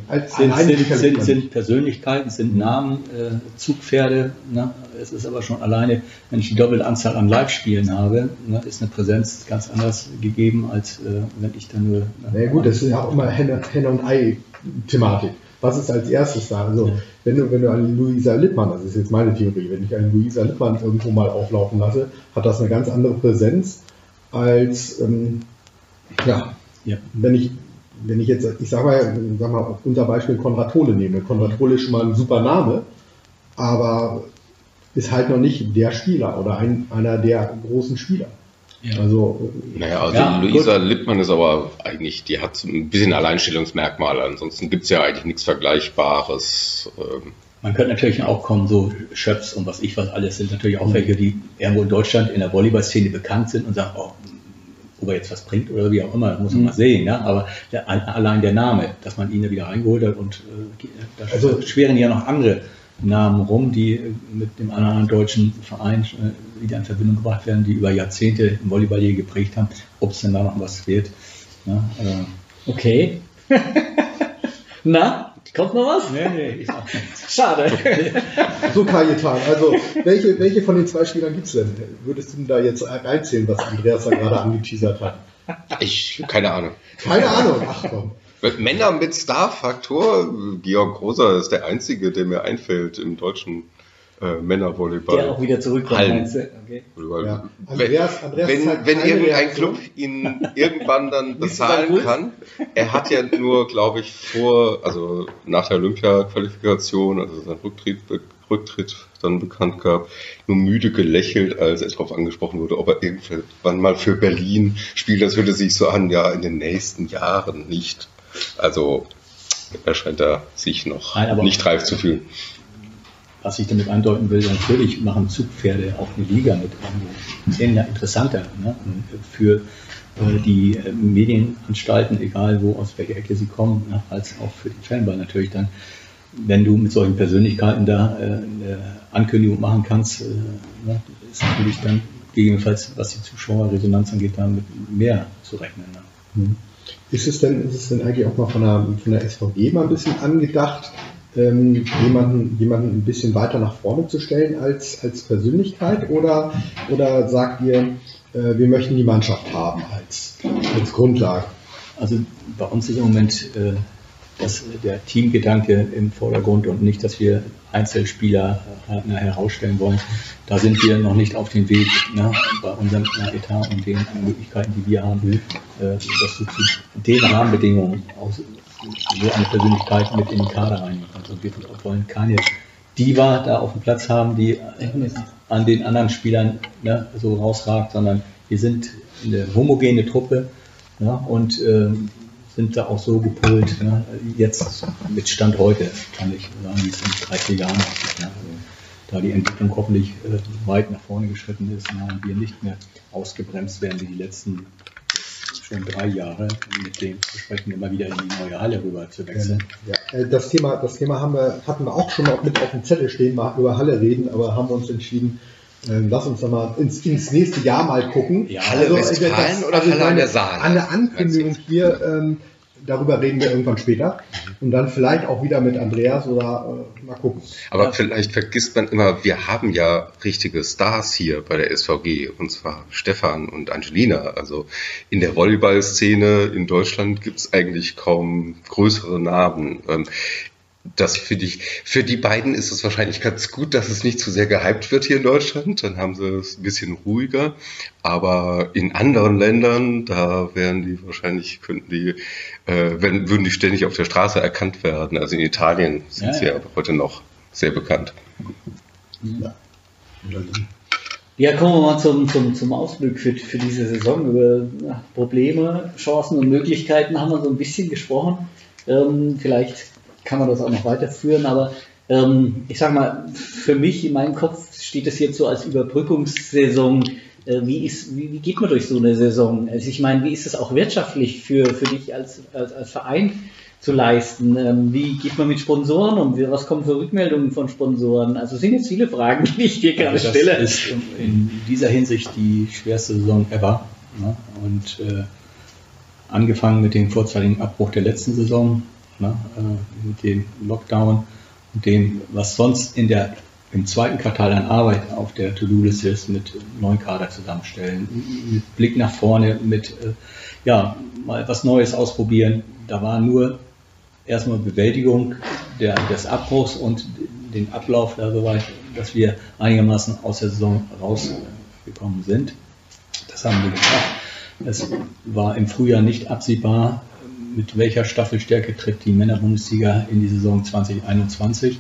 als sind, sind, sind, sind Persönlichkeiten, sind Namen, äh, Zugpferde. Ne? Es ist aber schon alleine, wenn ich die doppelte Anzahl an Live-Spielen habe, ne, ist eine Präsenz ganz anders gegeben, als äh, wenn ich dann nur. Na ja, gut, das ist ja auch immer Henne, Henne und Ei-Thematik. Was ist als erstes da? Also, wenn du, wenn du eine Luisa Lippmann, das ist jetzt meine Theorie, wenn ich eine Luisa Lippmann irgendwo mal auflaufen lasse, hat das eine ganz andere Präsenz als, ähm, ja, Ja. wenn ich, wenn ich jetzt, ich sag mal, sag mal, unter Beispiel Konrad Tole nehme. Konrad Tole ist schon mal ein super Name, aber ist halt noch nicht der Spieler oder ein, einer der großen Spieler. Ja. Also Naja, also Ja, Luisa Lippmann ist aber eigentlich, die hat ein bisschen Alleinstellungsmerkmale. Ansonsten gibt's ja eigentlich nichts Vergleichbares. Ähm, Man könnte natürlich auch kommen, so Schöps und was ich was alles sind natürlich auch welche, die irgendwo in Deutschland in der Volleyball-Szene bekannt sind und sagen, oh, ob er jetzt was bringt oder wie auch immer, muss man Mhm. mal sehen. Ja? Aber der, allein der Name, dass man ihn da wieder reingeholt hat und äh, da Also- schweren ja noch andere Namen rum, die mit dem anderen deutschen Verein äh, wieder in Verbindung gebracht werden, die über Jahrzehnte im Volleyball hier geprägt haben. Ob es denn da noch was wird. Ja, äh, Okay. Na, kommt noch was? nee, nee, ich sag nichts. Schade. So, Kajetan, also welche, welche von den zwei Spielern gibt's denn? Würdest du denn da jetzt reinzählen, was Andreas da gerade angeteasert hat? ich, keine Ahnung. Keine Ahnung, ach komm. Männer mit Star-Faktor, Georg Groser ist der einzige, der mir einfällt im deutschen äh, Männervolleyball. Der auch wieder zurückkommt, Hallen. Okay. Ja. Wenn, Andreas- Andreas wenn, wenn irgendein. Club ihn irgendwann dann bezahlen kann, er hat ja nur, glaube ich, vor, also nach der Olympia-Qualifikation, also sein Rücktritt, Rücktritt dann bekannt gab, nur müde gelächelt, als er darauf angesprochen wurde, ob er irgendwann mal für Berlin spielt. Das hörte sich so an, ja, in den nächsten Jahren nicht. Also er scheint da sich noch Nein, aber- nicht reif zu fühlen. Was ich damit andeuten will, natürlich machen Zugpferde auch eine Liga mit irgendwo. Sehr interessanter ne? für äh, die äh, Medienanstalten, egal wo, aus welcher Ecke sie kommen, ne? als auch für den Fanball natürlich dann. Wenn du mit solchen Persönlichkeiten da äh, eine Ankündigung machen kannst, äh, ne? ist natürlich dann gegebenenfalls, was die Zuschauerresonanz angeht, damit mehr zu rechnen. Ne? Ist es denn, ist es denn eigentlich auch mal von der, von der SVG mal ein bisschen angedacht, ähm, jemanden, jemanden ein bisschen weiter nach vorne zu stellen als, als Persönlichkeit? Oder, oder sagt ihr, äh, wir möchten die Mannschaft haben als, als Grundlage? Also bei uns ist im Moment äh, das, der Teamgedanke im Vordergrund und nicht, dass wir Einzelspieler äh, herausstellen wollen. Da sind wir noch nicht auf dem Weg ne, bei unserem Etat und den Möglichkeiten, die wir haben, äh, dass du zu den Rahmenbedingungen aus, so eine Persönlichkeit mit in den Kader reinnehmen. Und wir wollen keine Diva da auf dem Platz haben, die an den anderen Spielern ne, so rausragt, sondern wir sind eine homogene Truppe ja, und ähm, sind da auch so gepolt. Ne? Jetzt mit Stand heute kann ich sagen, wie es in drei, vier Jahren aussieht. Ne? Also, da die Entwicklung hoffentlich äh, weit nach vorne geschritten ist ne? und wir nicht mehr ausgebremst werden wie die letzten schon drei Jahre mit dem Versprechen, immer wieder in die neue Halle rüber zu wechseln. Ja, äh, das Thema, das Thema haben wir, hatten wir auch schon mal mit auf dem Zettel stehen, mal über Halle reden, aber haben uns entschieden, äh, lass uns doch mal ins, ins nächste Jahr mal gucken. Ja, Halle äh, Westfalen oder ich Halle an der Saale? An der Ankündigung hier, ähm, darüber reden wir irgendwann später. Und dann vielleicht auch wieder mit Andreas oder äh, mal gucken. Aber vielleicht vergisst man immer, wir haben ja richtige Stars hier bei der SVG, und zwar Stefan und Angelina. Also in der Volleyball-Szene in Deutschland gibt es eigentlich kaum größere Namen. Ähm, Das finde ich, für die beiden ist es wahrscheinlich ganz gut, dass es nicht zu sehr gehypt wird hier in Deutschland. Dann haben sie es ein bisschen ruhiger. Aber in anderen Ländern, da wären die wahrscheinlich, könnten die, äh, wenn, würden die ständig auf der Straße erkannt werden. Also in Italien sind Ja, sie ja. ja heute noch sehr bekannt. Ja, kommen wir mal zum, zum, zum Ausblick für, für diese Saison. Über ja, Probleme, Chancen und Möglichkeiten haben wir so ein bisschen gesprochen. Ähm, vielleicht kann man das auch noch weiterführen, aber ähm, ich sag mal, für mich in meinem Kopf steht es jetzt so als Überbrückungssaison. Äh, wie, ist, wie, wie geht man durch so eine Saison? Also ich meine, wie ist es auch wirtschaftlich für, für dich als, als, als Verein zu leisten? Ähm, wie geht man mit Sponsoren um? Was kommen für Rückmeldungen von Sponsoren? Also es sind jetzt viele Fragen, die ich dir gerade Also das stelle. ist in- in dieser Hinsicht die schwerste Saison ever. Ne? Und äh, angefangen mit dem vorzeitigen Abbruch der letzten Saison, ne? äh, mit dem Lockdown und dem, was sonst in der, im zweiten Quartal an Arbeit auf der To-Do-Liste ist, mit neuen Kader zusammenstellen, mit Blick nach vorne, mit äh, ja, mal was Neues ausprobieren. Da war nur erstmal Bewältigung der, des Abbruchs und den Ablauf da soweit, dass wir einigermaßen aus der Saison rausgekommen sind. Das haben wir geschafft. Es war im Frühjahr nicht absehbar, mit welcher Staffelstärke tritt die Männerbundesliga in die Saison 2021.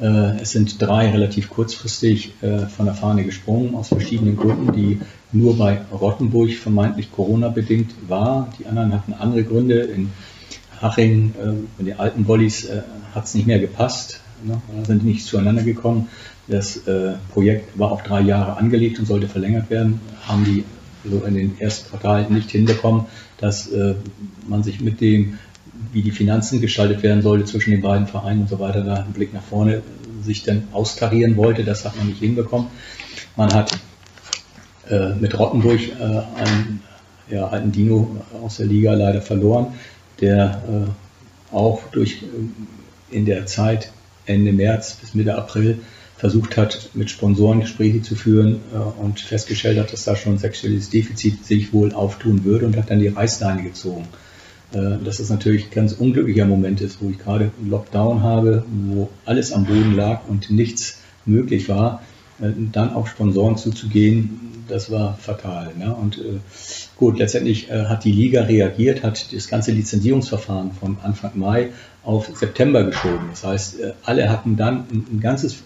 Äh, es sind drei relativ kurzfristig äh, von der Fahne gesprungen, aus verschiedenen Gründen, die nur bei Rottenburg vermeintlich Corona-bedingt war. Die anderen hatten andere Gründe. In Haching, äh, in den alten Bollis, hat es nicht mehr gepasst. Ne? Sind nicht zueinander gekommen. Das Projekt war auf drei Jahre angelegt und sollte verlängert werden. Haben die so in den ersten Quartalen nicht hinbekommen, dass man sich mit dem wie die Finanzen gestaltet werden sollte zwischen den beiden Vereinen und so weiter, da einen Blick nach vorne sich dann austarieren wollte. Das hat man nicht hinbekommen. Man hat äh, mit Rottenburg äh, einen ja, alten Dino aus der Liga leider verloren, der äh, auch durch äh, in der Zeit Ende März bis Mitte April versucht hat, mit Sponsoren Gespräche zu führen äh, und festgestellt hat, dass da schon ein sexuelles Defizit sich wohl auftun würde und hat dann die Reißleine gezogen. Äh, dass es natürlich ein ganz unglücklicher Moment ist, wo ich gerade einen Lockdown habe, wo alles am Boden lag und nichts möglich war, äh, dann auf Sponsoren zuzugehen, das war fatal. Ne? Und äh, gut, letztendlich hat die Liga reagiert, hat das ganze Lizenzierungsverfahren von Anfang Mai auf September geschoben. Das heißt, alle hatten dann ein, ein ganzes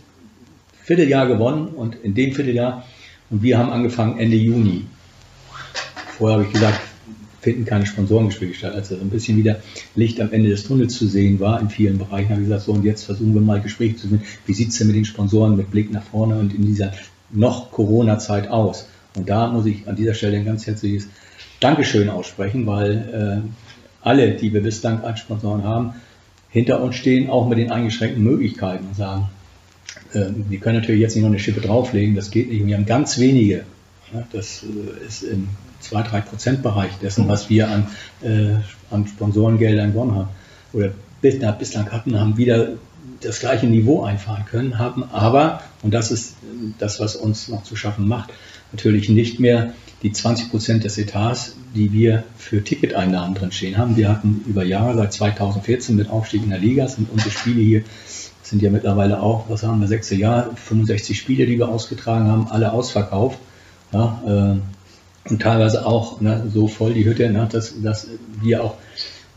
Vierteljahr gewonnen und in dem Vierteljahr, und wir haben angefangen Ende Juni. Vorher habe ich gesagt, finden keine Sponsorengespräche statt. Als ein bisschen wieder Licht am Ende des Tunnels zu sehen war in vielen Bereichen, habe ich gesagt, so und jetzt versuchen wir mal Gespräche zu führen. Wie sieht es denn mit den Sponsoren mit Blick nach vorne und in dieser noch Corona-Zeit aus? Und da muss ich an dieser Stelle ein ganz herzliches Dankeschön aussprechen, weil äh, alle, die wir bislang als Sponsoren haben, hinter uns stehen, auch mit den eingeschränkten Möglichkeiten und sagen, wir können natürlich jetzt nicht noch eine Schippe drauflegen, das geht nicht. Wir haben ganz wenige. Das äh, ist im 2-3 Prozent Bereich dessen, was wir an, äh, an Sponsorengeldern gewonnen haben oder bislang hatten, haben wieder das gleiche Niveau einfahren können, haben aber, und das ist das, was uns noch zu schaffen macht, natürlich nicht mehr die 20 Prozent des Etats, die wir für Ticketeinnahmen drin stehen haben. Wir hatten über Jahre, seit 2014 mit Aufstieg in der Liga, sind unsere Spiele hier, sind ja mittlerweile auch, was haben wir, sechste Jahr, 65 Spiele, die wir ausgetragen haben, alle ausverkauft. Ja, äh, und teilweise auch ne, so voll die Hütte, ne, dass, dass wir auch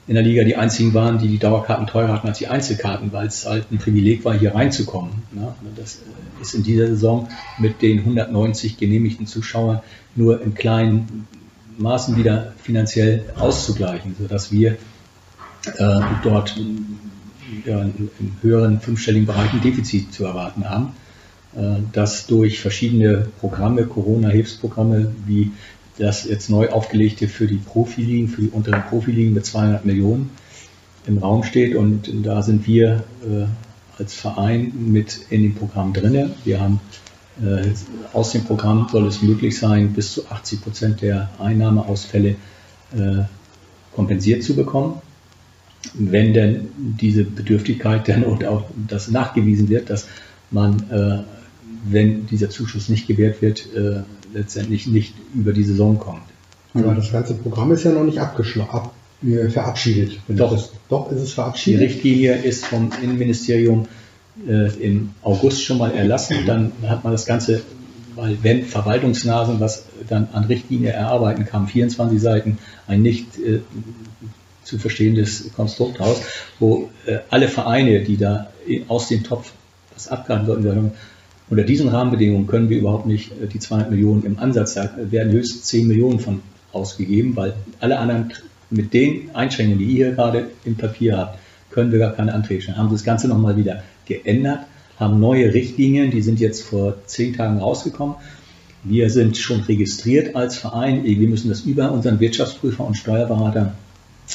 in der Liga die einzigen waren, die die Dauerkarten teurer hatten als die Einzelkarten, weil es halt ein Privileg war, hier reinzukommen. Ne. Das ist in dieser Saison mit den 190 genehmigten Zuschauern nur in kleinen Maßen wieder finanziell auszugleichen, sodass wir äh, dort ja, im höheren fünfstelligen Bereich ein Defizit zu erwarten haben, äh, das durch verschiedene Programme, Corona-Hilfsprogramme wie das jetzt neu aufgelegte für die Profiligen, für die unteren Profiligen mit 200 Millionen im Raum steht. Und da sind wir äh, als Verein mit in dem Programm drin. Wir haben äh, aus dem Programm soll es möglich sein, bis zu 80 Prozent der Einnahmeausfälle äh, kompensiert zu bekommen. Wenn denn diese Bedürftigkeit dann und auch das nachgewiesen wird, dass man, äh, wenn dieser Zuschuss nicht gewährt wird, äh, letztendlich nicht über die Saison kommt. Aber das ganze Programm ist ja noch nicht abgeschlossen. Ab, äh, verabschiedet. Doch. Das, doch, ist es verabschiedet. Die Richtlinie ist vom Innenministerium äh, im August schon mal erlassen. Dann hat man das Ganze, weil wenn Verwaltungsnasen was dann an Richtlinie erarbeiten kam, 24 Seiten, ein nicht äh, zu verstehendes Konstrukt raus, wo äh, alle Vereine, die da aus dem Topf was abgreifen sollten, unter diesen Rahmenbedingungen können wir überhaupt nicht äh, die 200 Millionen im Ansatz, da werden höchstens 10 Millionen von ausgegeben, weil alle anderen mit den Einschränkungen, die ihr gerade im Papier habt, können wir gar keine Anträge stellen. Haben das Ganze nochmal wieder geändert, haben neue Richtlinien, die sind jetzt vor zehn Tagen rausgekommen. Wir sind schon registriert als Verein. Wir müssen das über unseren Wirtschaftsprüfer und Steuerberater,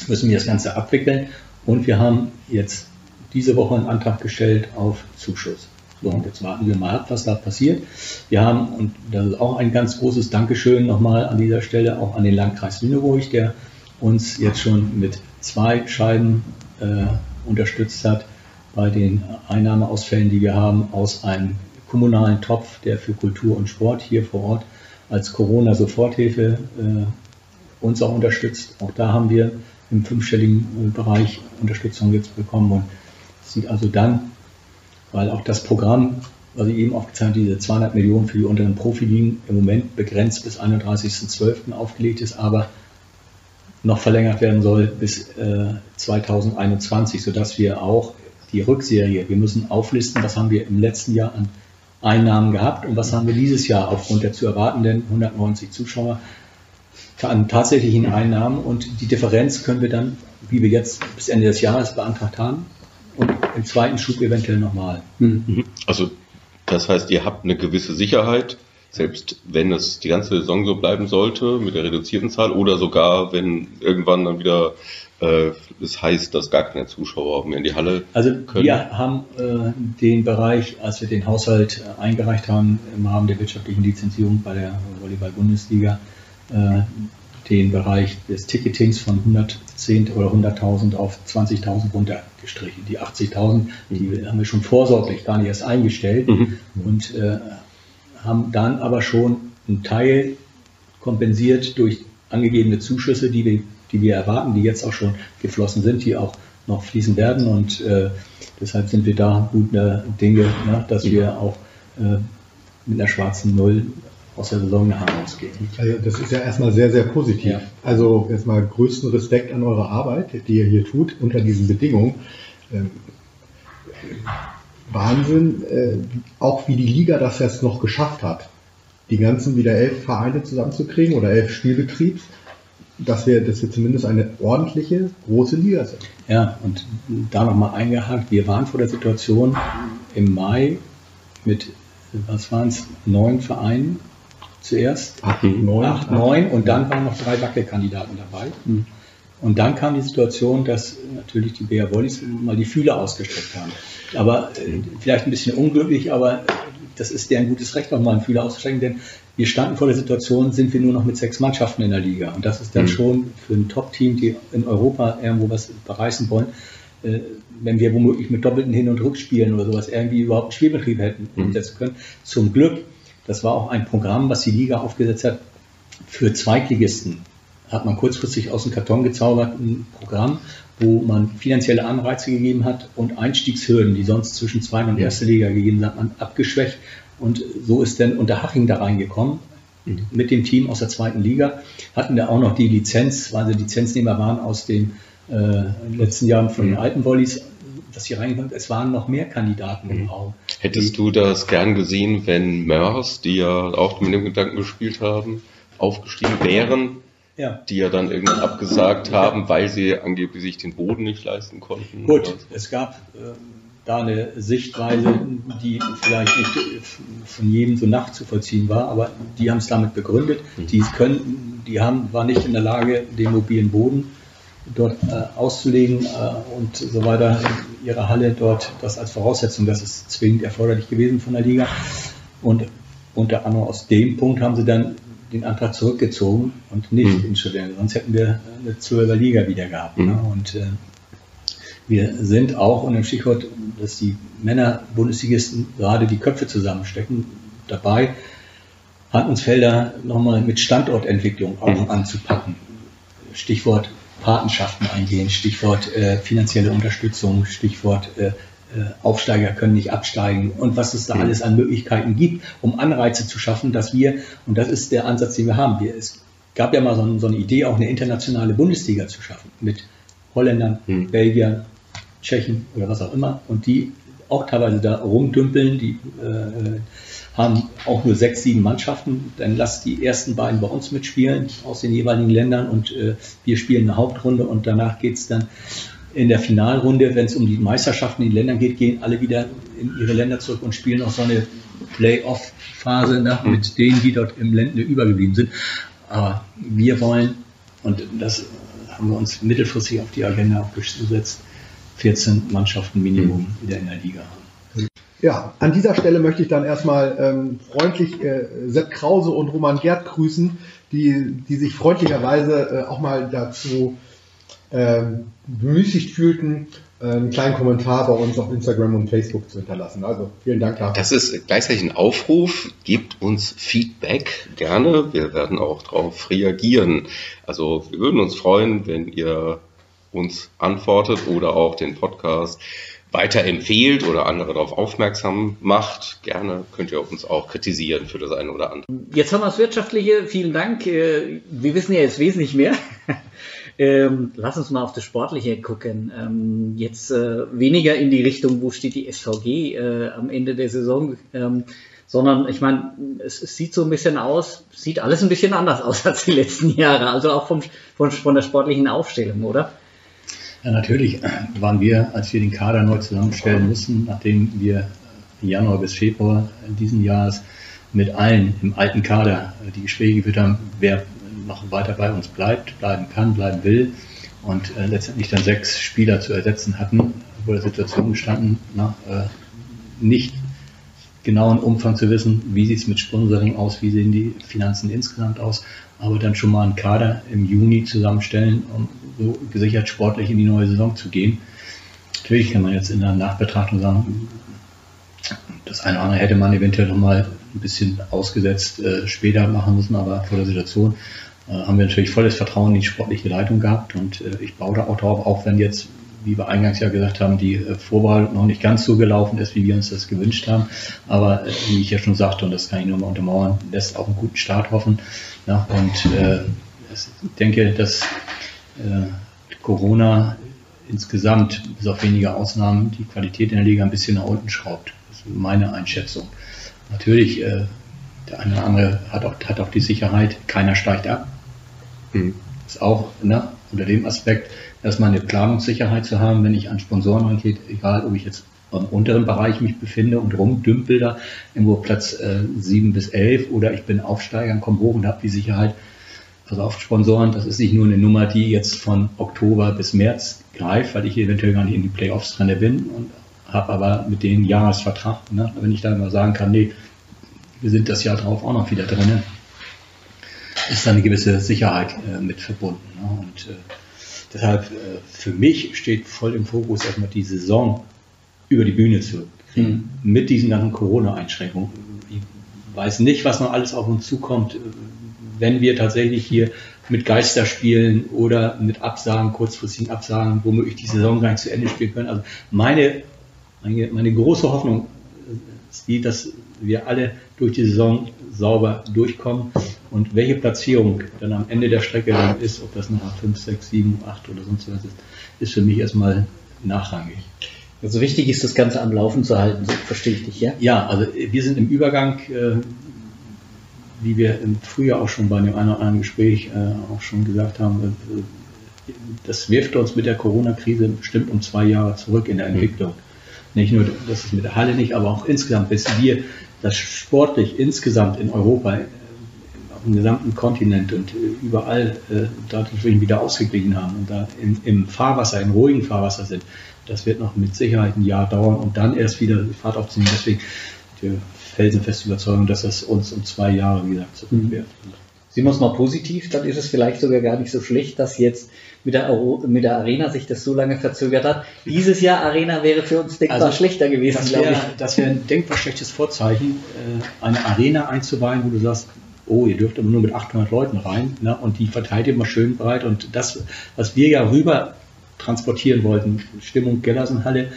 müssen wir das Ganze abwickeln. Und wir haben jetzt diese Woche einen Antrag gestellt auf Zuschuss. So, und jetzt warten wir mal ab, was da passiert. Wir haben, und das ist auch ein ganz großes Dankeschön nochmal an dieser Stelle, auch an den Landkreis Lüneburg, der uns jetzt schon mit zwei Scheiben äh, unterstützt hat bei den Einnahmeausfällen, die wir haben aus einem kommunalen Topf, der für Kultur und Sport hier vor Ort als Corona-Soforthilfe äh, uns auch unterstützt. Auch da haben wir im fünfstelligen Bereich Unterstützung jetzt bekommen und sieht also dann weil auch das Programm, was ich eben aufgezeigt habe, diese 200 Millionen für die unteren Profiligen im Moment begrenzt bis 31.12. aufgelegt ist, aber noch verlängert werden soll bis äh, 2021, sodass wir auch die Rückserie. Wir müssen auflisten, was haben wir im letzten Jahr an Einnahmen gehabt und was haben wir dieses Jahr aufgrund der zu erwartenden 190 Zuschauer an tatsächlichen Einnahmen und die Differenz können wir dann, wie wir jetzt bis Ende des Jahres beantragt haben, und im zweiten Schub eventuell nochmal. Also das heißt, ihr habt eine gewisse Sicherheit, selbst wenn es die ganze Saison so bleiben sollte mit der reduzierten Zahl oder sogar wenn irgendwann dann wieder äh, es heißt, dass gar keine Zuschauer mehr in die Halle Also können. wir haben äh, den Bereich, als wir den Haushalt äh, eingereicht haben im Rahmen der wirtschaftlichen Lizenzierung bei der Volleyball-Bundesliga, den Bereich des Ticketings von 110 oder 100.000 auf 20.000 runtergestrichen. Die 80.000, die haben wir schon vorsorglich gar nicht erst eingestellt Mhm. und äh, haben dann aber schon einen Teil kompensiert durch angegebene Zuschüsse, die wir, die wir erwarten, die jetzt auch schon geflossen sind, die auch noch fließen werden und äh, deshalb sind wir da guter Dinge, ne, dass wir auch äh, mit einer schwarzen Null aus der Saison herausgehen. Also das ist ja erstmal sehr, sehr positiv. Ja. Also erstmal größten Respekt an eure Arbeit, die ihr hier tut, unter diesen Bedingungen. Ähm, Wahnsinn, äh, auch wie die Liga das jetzt noch geschafft hat, die ganzen wieder elf Vereine zusammenzukriegen oder elf Spielbetriebs, dass wir, dass wir zumindest eine ordentliche, große Liga sind. Ja, und da nochmal eingehakt, wir waren vor der Situation im Mai mit, was waren es, neun Vereinen zuerst. Acht, neun, acht, neun und dann waren noch drei Wackelkandidaten dabei. Und dann kam die Situation, dass natürlich die BR Wollis mal die Fühler ausgestreckt haben. Aber äh, vielleicht ein bisschen unglücklich, aber das ist deren gutes Recht, noch mal einen Fühler auszustrecken, denn wir standen vor der Situation, sind wir nur noch mit sechs Mannschaften in der Liga. Und das ist dann Mhm. schon für ein Top-Team, die in Europa irgendwo was bereißen wollen, äh, wenn wir womöglich mit doppelten Hin- und Rückspielen oder sowas irgendwie überhaupt einen Spielbetrieb hätten Mhm. umsetzen können. Zum Glück, das war auch ein Programm, was die Liga aufgesetzt hat, für Zweitligisten hat man kurzfristig aus dem Karton gezaubert, ein Programm, wo man finanzielle Anreize gegeben hat und Einstiegshürden, die sonst zwischen zweiten und erster Liga gegeben sind, hat man abgeschwächt. Und so ist dann Unterhaching da reingekommen mit dem Team aus der zweiten Liga, hatten da auch noch die Lizenz, weil sie Lizenznehmer waren aus den äh, letzten Jahren von den alten Volleys, dass sie reingekommen. Es waren noch mehr Kandidaten im Raum. Hättest du das gern gesehen, wenn Mörs, die ja auch mit dem Gedanken gespielt haben, aufgestiegen wären, Ja. die ja dann irgendwann abgesagt haben, weil sie angeblich sich den Boden nicht leisten konnten? Gut, so? es gab ähm, da eine Sichtweise, die vielleicht nicht äh, von jedem so nachzuvollziehen war, aber die haben es damit begründet. Die können, die haben, waren nicht in der Lage, den mobilen Boden dort äh, auszulegen äh, und so weiter, ihre Halle dort, das als Voraussetzung, das ist zwingend erforderlich gewesen von der Liga. Und unter anderem aus dem Punkt haben sie dann den Antrag zurückgezogen und nicht Mhm. in Studenten. Sonst hätten wir eine 12er Liga wieder gehabt. Mhm. Ne? Und äh, wir sind auch unter dem Stichwort, dass die Männer-Bundesligisten gerade die Köpfe zusammenstecken, dabei, Handlungsfelder nochmal mit Standortentwicklung auch Mhm. anzupacken. Stichwort Patenschaften eingehen, Stichwort äh, finanzielle Unterstützung, Stichwort äh, äh, Aufsteiger können nicht absteigen und was es da Mhm. alles an Möglichkeiten gibt, um Anreize zu schaffen, dass wir, und das ist der Ansatz, den wir haben, wir, es gab ja mal so, ein- so eine Idee, auch eine internationale Bundesliga zu schaffen mit Holländern, Mhm. Belgiern, Tschechen oder was auch immer und die auch teilweise da rumdümpeln, die äh, haben auch nur sechs, sieben Mannschaften, dann lasst die ersten beiden bei uns mitspielen aus den jeweiligen Ländern und äh, wir spielen eine Hauptrunde und danach geht es dann in der Finalrunde, wenn es um die Meisterschaften in den Ländern geht, gehen alle wieder in ihre Länder zurück und spielen noch so eine Playoff-Phase nach mit denen, die dort im Ländle übergeblieben sind. Aber wir wollen, und das haben wir uns mittelfristig auf die Agenda auch gesetzt, 14 Mannschaften Minimum wieder in der Liga haben. Ja, an dieser Stelle möchte ich dann erstmal ähm, freundlich äh, Sepp Krause und Roman Gerd grüßen, die, die sich freundlicherweise äh, auch mal dazu ähm, bemüßigt fühlten, äh, einen kleinen Kommentar bei uns auf Instagram und Facebook zu hinterlassen. Also vielen Dank dafür. Das ist gleichzeitig ein Aufruf. Gebt uns Feedback gerne. Wir werden auch darauf reagieren. Also wir würden uns freuen, wenn ihr uns antwortet oder auch den Podcast weiterempfehlt oder andere darauf aufmerksam macht. Gerne könnt ihr uns auch kritisieren für das eine oder andere. Jetzt haben wir das Wirtschaftliche. Vielen Dank. Äh, Wir wissen ja jetzt wesentlich mehr. Ähm, lass uns mal auf das Sportliche gucken. Ähm, jetzt äh, weniger in die Richtung, wo steht die SVG äh, am Ende der Saison, ähm, sondern ich meine, es, sieht so ein bisschen aus, sieht alles ein bisschen anders aus als die letzten Jahre, also auch vom, von der sportlichen Aufstellung, oder? Ja, natürlich waren wir, als wir den Kader neu zusammenstellen mussten, nachdem wir Januar bis Februar diesen Jahres mit allen im alten Kader die Gespräche geführt haben, wer noch weiter bei uns bleibt, bleiben kann, bleiben will und äh, letztendlich dann sechs Spieler zu ersetzen hatten, vor der Situation gestanden, nach äh, nicht genauen Umfang zu wissen, wie sieht es mit Sponsoring aus, wie sehen die Finanzen insgesamt aus, aber dann schon mal einen Kader im Juni zusammenstellen, um so gesichert sportlich in die neue Saison zu gehen. Natürlich kann man jetzt in der Nachbetrachtung sagen, das eine oder andere hätte man eventuell noch mal ein bisschen ausgesetzt äh, später machen müssen, aber vor der Situation äh, haben wir natürlich volles Vertrauen in die sportliche Leitung gehabt und äh, ich baue da auch drauf, auch wenn jetzt, wie wir eingangs ja gesagt haben, die äh, Vorwahl noch nicht ganz so gelaufen ist, wie wir uns das gewünscht haben. Aber äh, wie ich ja schon sagte, und das kann ich nur mal untermauern, lässt auch einen guten Start hoffen. Ja, und äh, ich denke, dass Corona insgesamt, bis auf wenige Ausnahmen, die Qualität in der Liga ein bisschen nach unten schraubt. Das ist meine Einschätzung. Natürlich, äh, der eine oder andere hat auch, hat auch die Sicherheit, keiner steigt ab. Mhm. Ist auch ne, unter dem Aspekt, erstmal eine Planungssicherheit zu haben, wenn ich an Sponsoren rangehe, egal ob ich jetzt im unteren Bereich mich befinde und rumdümpel da irgendwo Platz äh, 7 bis 11 oder ich bin Aufsteiger und komme hoch und habe die Sicherheit, pass auf Sponsoren, das ist nicht nur eine Nummer, die jetzt von Oktober bis März greift, weil ich eventuell gar nicht in die Playoffs drin bin und habe aber mit denen Jahresvertrag. Ne? Wenn ich dann mal sagen kann, nee, wir sind das Jahr drauf auch noch wieder drin, ist da eine gewisse Sicherheit äh, mit verbunden. Ne? Und äh, deshalb äh, für mich steht voll im Fokus erstmal die Saison über die Bühne zu kriegen, mhm. mit diesen ganzen Corona-Einschränkungen. Ich weiß nicht, was noch alles auf uns zukommt, wenn wir tatsächlich hier mit Geisterspielen oder mit Absagen, kurzfristigen Absagen, womöglich die Saison gar nicht zu Ende spielen können. Also meine meine, meine große Hoffnung ist die, dass wir alle durch die Saison sauber durchkommen und welche Platzierung dann am Ende der Strecke dann ist, ob das nachher 5, 6, 7, 8 oder sonst was ist, ist für mich erstmal nachrangig. Also wichtig ist, das Ganze am Laufen zu halten, so verstehe ich dich, ja? Ja, also wir sind im Übergang, äh, wie wir im Frühjahr auch schon bei dem einen oder anderen Gespräch äh, auch schon gesagt haben, äh, das wirft uns mit der Corona-Krise bestimmt um zwei Jahre zurück in der Entwicklung. Mhm. Nicht nur, das ist mit der Halle nicht, aber auch insgesamt, bis wir das sportlich insgesamt in Europa, dem gesamten Kontinent und überall äh, dadurch wieder ausgeglichen haben und da in, im Fahrwasser, im ruhigen Fahrwasser sind. Das wird noch mit Sicherheit ein Jahr dauern und dann erst wieder Fahrt aufzunehmen. Deswegen die felsenfeste Überzeugung, dass das uns um zwei Jahre, wie gesagt, zurückwirft. Sehen wir es mal positiv, dann ist es vielleicht sogar gar nicht so schlecht, dass jetzt mit der, mit der Arena sich das so lange verzögert hat. Dieses Jahr Arena wäre für uns denkbar also, schlechter gewesen, das wär, Das wäre ein denkbar schlechtes Vorzeichen, äh, eine Arena einzuweihen, wo du sagst, oh, ihr dürft aber nur mit 800 Leuten rein ne? und die verteilt ihr mal schön breit und das, was wir ja rüber transportieren wollten, Stimmung Gellersenhalle,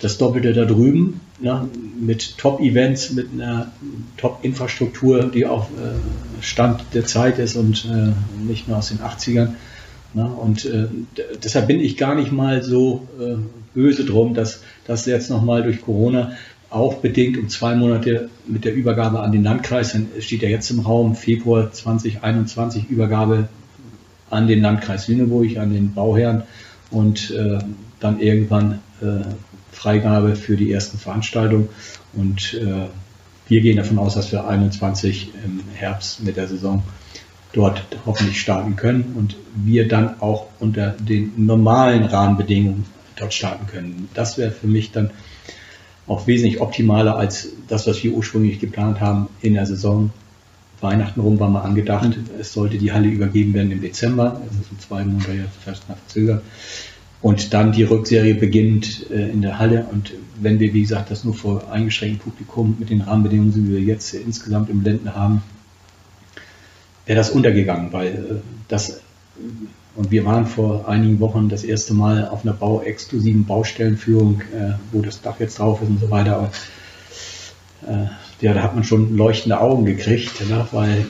das Doppelte da drüben, ne, mit Top-Events, mit einer Top-Infrastruktur, die auf äh, Stand der Zeit ist und äh, nicht nur aus den 80ern. Ne, und äh, deshalb bin ich gar nicht mal so äh, böse drum, dass das jetzt nochmal durch Corona auch bedingt um zwei Monate mit der Übergabe an den Landkreis, dann steht ja jetzt im Raum Februar 2021 Übergabe an den Landkreis Lüneburg, an den Bauherrn und äh, dann irgendwann äh, Freigabe für die ersten Veranstaltungen. Und äh, wir gehen davon aus, dass wir 21 im Herbst mit der Saison dort hoffentlich starten können und wir dann auch unter den normalen Rahmenbedingungen dort starten können. Das wäre für mich dann auch wesentlich optimaler als das, was wir ursprünglich geplant haben in der Saison. Weihnachten rum war mal angedacht, mhm. es sollte die Halle übergeben werden im Dezember, also so zwei Monate jetzt fast nach verzögert. Und dann die Rückserie beginnt äh, in der Halle. Und wenn wir, wie gesagt, das nur vor eingeschränktem Publikum mit den Rahmenbedingungen, die wir jetzt insgesamt im Länden haben, wäre das untergegangen, weil äh, das, und wir waren vor einigen Wochen das erste Mal auf einer bauexklusiven Baustellenführung, äh, wo das Dach jetzt drauf ist und so weiter. Aber, äh, ja, da hat man schon leuchtende Augen gekriegt, ne? weil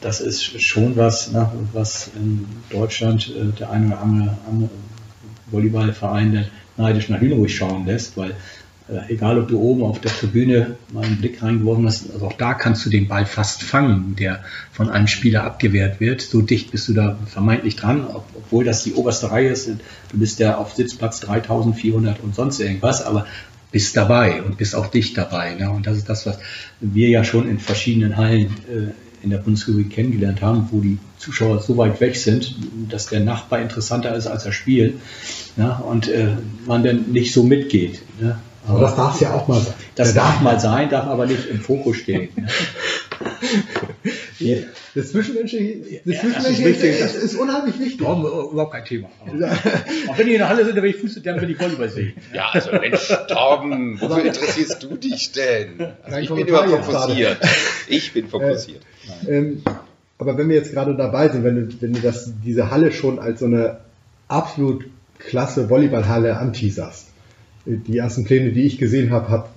das ist schon was, ne? was in Deutschland äh, der eine oder andere, andere Volleyballverein neidisch nach Lüneburg schauen lässt, weil äh, egal ob du oben auf der Tribüne mal einen Blick reingeworfen hast, also auch da kannst du den Ball fast fangen, der von einem Spieler abgewehrt wird. So dicht bist du da vermeintlich dran, ob, obwohl das die oberste Reihe ist. Du bist ja auf Sitzplatz 3400 und sonst irgendwas, aber bist dabei und bist auch dicht dabei. Ne? Und das ist das, was wir ja schon in verschiedenen Hallen äh, in der Bundesrepublik kennengelernt haben, wo die Zuschauer so weit weg sind, dass der Nachbar interessanter ist als das Spiel ja, und äh, man dann nicht so mitgeht. Ne? Aber das darf es ja auch mal sein. Das darf mal sein, darf aber nicht im Fokus stehen. Ne? Das Zwischenmenschliche, das Ja, Zwischenmenschliche das ist wichtig. ist, ist unheimlich wichtig. Warum, äh, überhaupt kein Thema. Auch wenn ich in der Halle sind, dann will ich Fuß, dann will ich Volleyball sehen. Ja, also Mensch, Torben, wofür interessierst du dich denn? Also ich bin immer fokussiert. Ich bin fokussiert. Ähm, aber wenn wir jetzt gerade dabei sind, wenn du, wenn du das, diese Halle schon als so eine absolut klasse Volleyballhalle anteaserst, äh, die ersten Pläne, die ich gesehen habe, hat,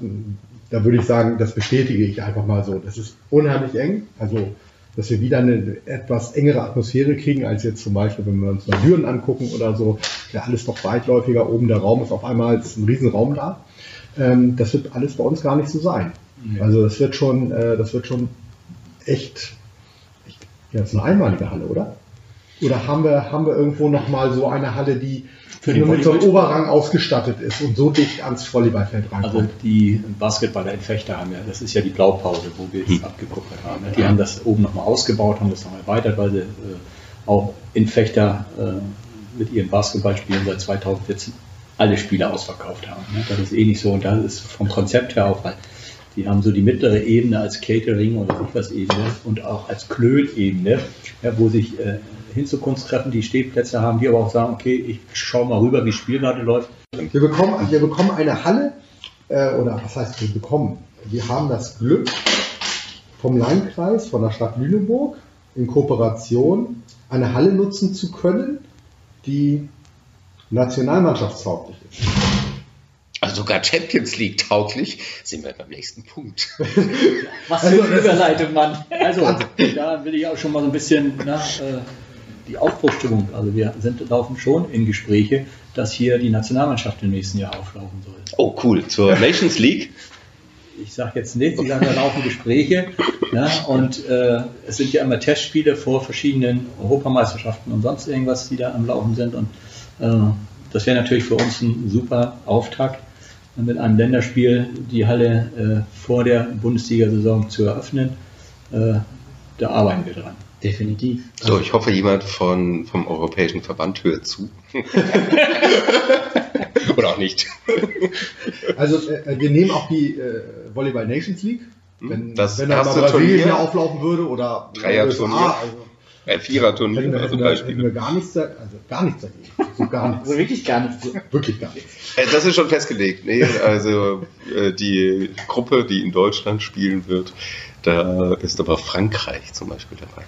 da würde ich sagen, das bestätige ich einfach mal so. Das ist unheimlich eng. Also, dass wir wieder eine etwas engere Atmosphäre kriegen, als jetzt zum Beispiel, wenn wir uns mal Düren angucken oder so, ja alles doch weitläufiger. Oben der Raum ist auf einmal ist ein Riesenraum da. Ähm, das wird alles bei uns gar nicht so sein. Also das wird schon, äh, das wird schon echt, echt ja, das ist eine einmalige Halle, oder? Oder haben wir, haben wir irgendwo noch mal so eine Halle, die Für den nur mit so einem? Oberrang ausgestattet ist und so dicht ans Volleyballfeld Also rankommt? die Basketballer in Fechter haben ja, das ist ja die Blaupause, wo wir es abgeguckt haben. ne? Die haben das oben nochmal ausgebaut, haben das noch erweitert, weil sie äh, auch in Fechter äh, mit ihren Basketballspielen seit 2014 alle Spiele ausverkauft haben. Ne? Das ist eh nicht so und das ist vom Konzept her auch, weil die haben so die mittlere Ebene als Catering oder was Ebene und auch als Klönebene, ja, wo sich äh, Hinzukunftstreffen die Stehplätze haben, die aber auch sagen, okay, ich schaue mal rüber, wie das Spiel gerade läuft. Wir bekommen, wir bekommen eine Halle, äh, oder was heißt wir bekommen? Wir haben das Glück, vom Landkreis, von der Stadt Lüneburg, in Kooperation eine Halle nutzen zu können, die nationalmannschaftstauglich ist. Also sogar Champions League tauglich, sind wir beim nächsten Punkt. Was für Also, eine ist- Überleitung, Mann. Also, da will ich auch schon mal so ein bisschen na, äh, die Aufbruchstimmung. Also, wir sind, laufen schon in Gespräche, dass hier die Nationalmannschaft im nächsten Jahr auflaufen soll. Oh, cool. Zur Nations League. Ich sage jetzt nichts, ich sage, da laufen Gespräche. Ja, und äh, es sind ja immer Testspiele vor verschiedenen Europameisterschaften und sonst irgendwas, die da am Laufen sind. Und äh, das wäre natürlich für uns ein super Auftakt, mit einem Länderspiel die Halle äh, vor der Bundesliga-Saison zu eröffnen. Äh, da arbeiten wir dran. Definitiv. So, ich hoffe, jemand von, vom Europäischen Verband hört zu. Oder auch nicht. Also äh, wir nehmen auch die äh, Volleyball Nations League. Wenn, Das wenn da mal erste Brasilien Turnier. hier auflaufen würde oder Dreierturnier. USA, also, Ein Viererturnier hätten, wir, zum hätten Beispiel. wir gar nichts, also gar nichts dagegen. So gar nichts. Also wirklich gar nicht. Wirklich gar nichts. Äh, Das ist schon festgelegt. Nee, also äh, die Gruppe, die in Deutschland spielen wird, da ist aber Frankreich zum Beispiel dabei.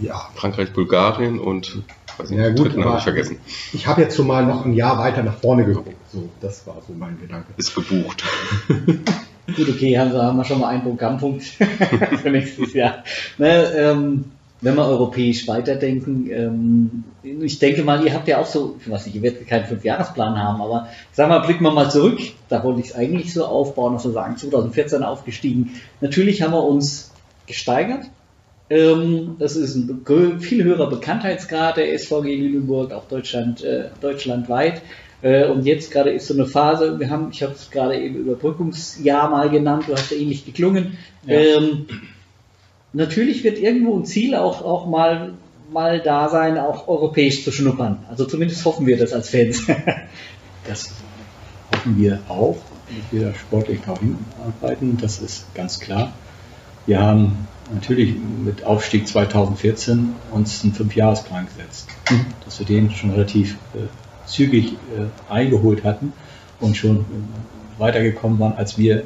Ja. Frankreich, Bulgarien und weiß nicht, Ja, den gut, dritten habe ich vergessen. Ich habe jetzt schon mal noch ein Jahr weiter nach vorne geguckt. So, das war so mein Gedanke. Ist gebucht. Gut, okay, haben wir, haben wir schon mal einen Programmpunkt für nächstes Jahr. Ne, ähm, wenn wir europäisch weiterdenken, ähm, ich denke mal, ihr habt ja auch so, ich weiß nicht, ihr werdet keinen Fünfjahresplan haben, aber sagen wir mal, blicken wir mal zurück. Da wollte ich es eigentlich so aufbauen, dass wir sagen, 2014 aufgestiegen. Natürlich haben wir uns gesteigert. Ähm, das ist ein viel höherer Bekanntheitsgrad der SVG Lüneburg, auch Deutschland, äh, deutschlandweit. Äh, und jetzt gerade ist so eine Phase, wir haben, ich habe es gerade eben Überbrückungsjahr mal genannt, du hast ja ähnlich geklungen. Ja. Ähm, natürlich wird irgendwo ein Ziel auch, auch mal, mal da sein, auch europäisch zu schnuppern. Also zumindest hoffen wir das als Fans. Das hoffen wir auch, dass wir da sportlich darauf hinarbeiten, das ist ganz klar. Wir haben natürlich mit Aufstieg 2014 uns einen Fünfjahresplan gesetzt, dass wir den schon relativ äh, zügig äh, eingeholt hatten und schon äh, weitergekommen waren, als wir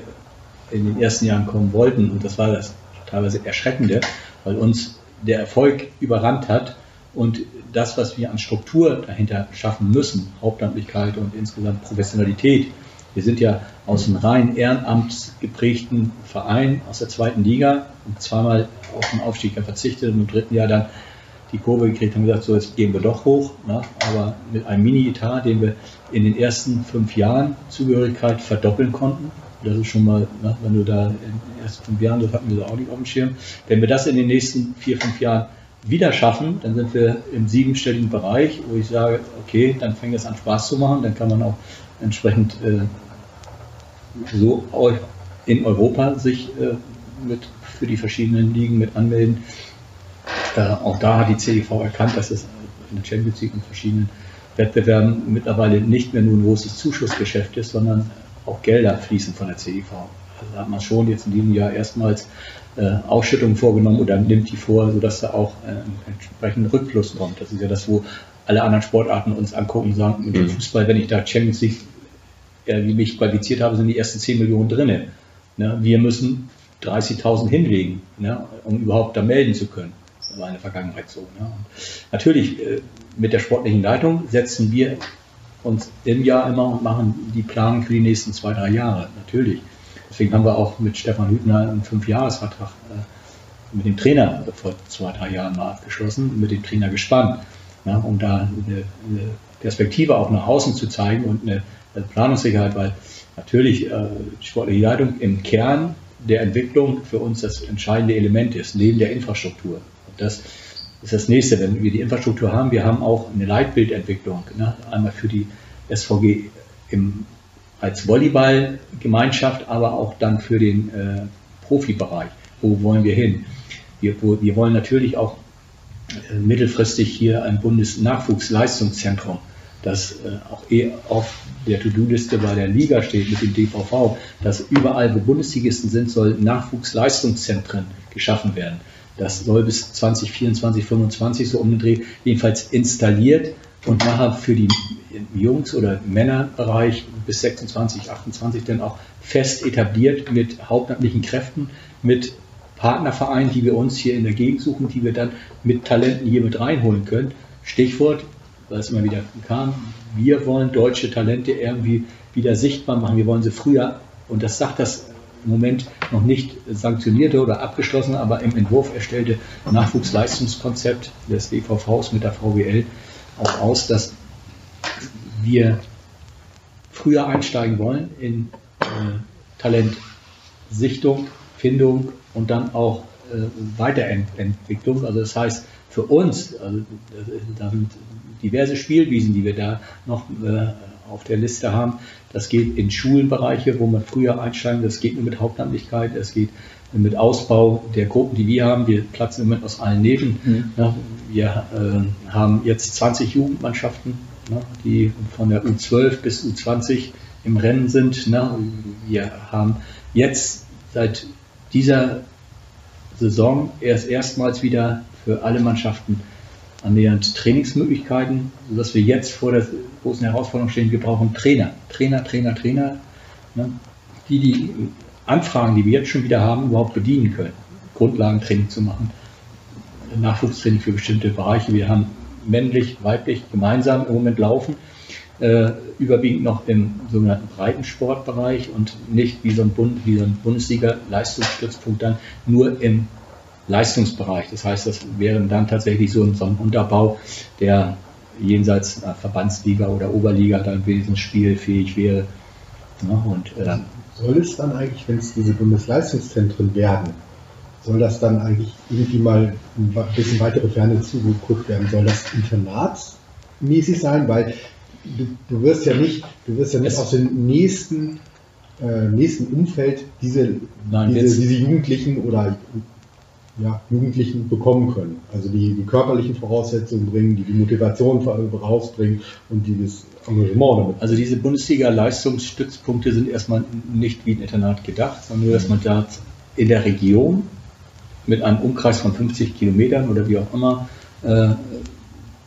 in den ersten Jahren kommen wollten. Und das war das teilweise Erschreckende, weil uns der Erfolg überrannt hat und das, was wir an Struktur dahinter schaffen müssen, Hauptamtlichkeit und insgesamt Professionalität, Wir sind ja aus einem rein ehrenamtsgeprägten Verein aus der zweiten Liga und zweimal auf den Aufstieg verzichtet und im dritten Jahr dann die Kurve gekriegt haben gesagt, so jetzt gehen wir doch hoch, ne? aber mit einem Mini-Etat, den wir in den ersten fünf Jahren Zugehörigkeit verdoppeln konnten. Das ist schon mal, ne, wenn du da in den ersten fünf Jahren, das hatten wir so auch nicht auf dem Schirm. Wenn wir das in den nächsten vier, fünf Jahren wieder schaffen, dann sind wir im siebenstelligen Bereich, wo ich sage, okay, dann fängt es an Spaß zu machen, dann kann man auch entsprechend äh, so in Europa sich äh, mit für die verschiedenen Ligen mit anmelden. Äh, auch da hat die CDV erkannt, dass es in der Champions League und verschiedenen Wettbewerben mittlerweile nicht mehr nur ein großes Zuschussgeschäft ist, sondern auch Gelder fließen von der CDV. Also da hat man schon jetzt in diesem Jahr erstmals äh, Ausschüttungen vorgenommen oder nimmt die vor, sodass da auch äh, entsprechend Rückfluss kommt. Das ist ja das, wo alle anderen Sportarten uns angucken und sagen, mit dem Fußball, wenn ich da Champions League äh, wie mich qualifiziert habe, sind die ersten 10 Millionen drin. Ne? Wir müssen 30.000 hinlegen, ne? um überhaupt da melden zu können. Das war in der Vergangenheit so. Ne? natürlich äh, mit der sportlichen Leitung setzen wir uns im Jahr immer und machen die Planung für die nächsten zwei, drei Jahre. Natürlich. Deswegen haben wir auch mit Stefan Hübner einen Fünfjahresvertrag äh, mit dem Trainer vor zwei, drei Jahren mal abgeschlossen, mit dem Trainer gespannt, ja, um da eine, eine, Perspektive auch nach außen zu zeigen und eine, eine Planungssicherheit, weil natürlich äh, sportliche Leitung im Kern der Entwicklung für uns das entscheidende Element ist, neben der Infrastruktur. Und das ist das nächste, wenn wir die Infrastruktur haben. Wir haben auch eine Leitbildentwicklung, ne? einmal für die SVG im als Volleyballgemeinschaft, aber auch dann für den äh, Profibereich. Wo wollen wir hin? Wir, wo, wir wollen natürlich auch äh, mittelfristig hier ein Bundesnachwuchsleistungszentrum, das äh, auch eh auf der To-Do-Liste bei der Liga steht mit dem DVV, dass überall, wo Bundesligisten sind, soll Nachwuchsleistungszentren geschaffen werden. Das soll bis 2024, 2025 so umgedreht, jedenfalls installiert und nachher für die Jungs- oder Männerbereich bis 26, 28 dann auch fest etabliert mit hauptamtlichen Kräften, mit Partnervereinen, die wir uns hier in der Gegend suchen, die wir dann mit Talenten hier mit reinholen können. Stichwort, weil es immer wieder kam, wir wollen deutsche Talente irgendwie wieder sichtbar machen. Wir wollen sie früher, und das sagt das im Moment noch nicht sanktionierte oder abgeschlossene, aber im Entwurf erstellte Nachwuchsleistungskonzept des DVVs mit der VWL auch aus, dass wir früher einsteigen wollen in äh, Talentsichtung, Findung und dann auch äh, Weiterentwicklung. Also das heißt für uns, also da sind diverse Spielwiesen, die wir da noch äh, auf der Liste haben. Das geht in Schulenbereiche, wo man früher einsteigen, das geht nur mit Hauptamtlichkeit, es geht mit Ausbau der Gruppen, die wir haben. Wir platzen im Moment aus allen Nähten. Mhm. Wir äh, haben jetzt 20 Jugendmannschaften, ne, die von der U12 bis U20 im Rennen sind. Ne. Wir haben jetzt seit dieser Saison erst erstmals wieder für alle Mannschaften annähernd Trainingsmöglichkeiten, sodass wir jetzt vor der großen Herausforderung stehen, wir brauchen Trainer, Trainer, Trainer, Trainer, ne, die die Anfragen, die wir jetzt schon wieder haben, überhaupt bedienen können. Grundlagentraining zu machen, Nachwuchstraining für bestimmte Bereiche. Wir haben männlich, weiblich gemeinsam im Moment laufen, äh, überwiegend noch im sogenannten Breitensportbereich und nicht wie so ein, Bund, wie so ein Bundesliga-Leistungsstützpunkt dann nur im Leistungsbereich. Das heißt, das wäre dann tatsächlich so ein, so ein Unterbau, der jenseits einer Verbandsliga oder Oberliga dann wenigstens spielfähig wäre. Ja, und, äh, soll es dann eigentlich, wenn es diese Bundesleistungszentren werden, soll das dann eigentlich irgendwie mal ein bisschen weitere Ferne zugeguckt werden? Soll das internatsmäßig sein? Weil du, du wirst ja nicht, du wirst ja nicht aus dem nächsten, äh, nächsten Umfeld diese, Nein, diese, diese Jugendlichen oder ja, Jugendlichen bekommen können. Also die, die körperlichen Voraussetzungen bringen, die die Motivation rausbringen und dieses Engagement damit. Also diese Bundesliga-Leistungsstützpunkte sind erstmal nicht wie ein Internat gedacht, sondern nur, dass man da in der Region mit einem Umkreis von 50 Kilometern oder wie auch immer äh,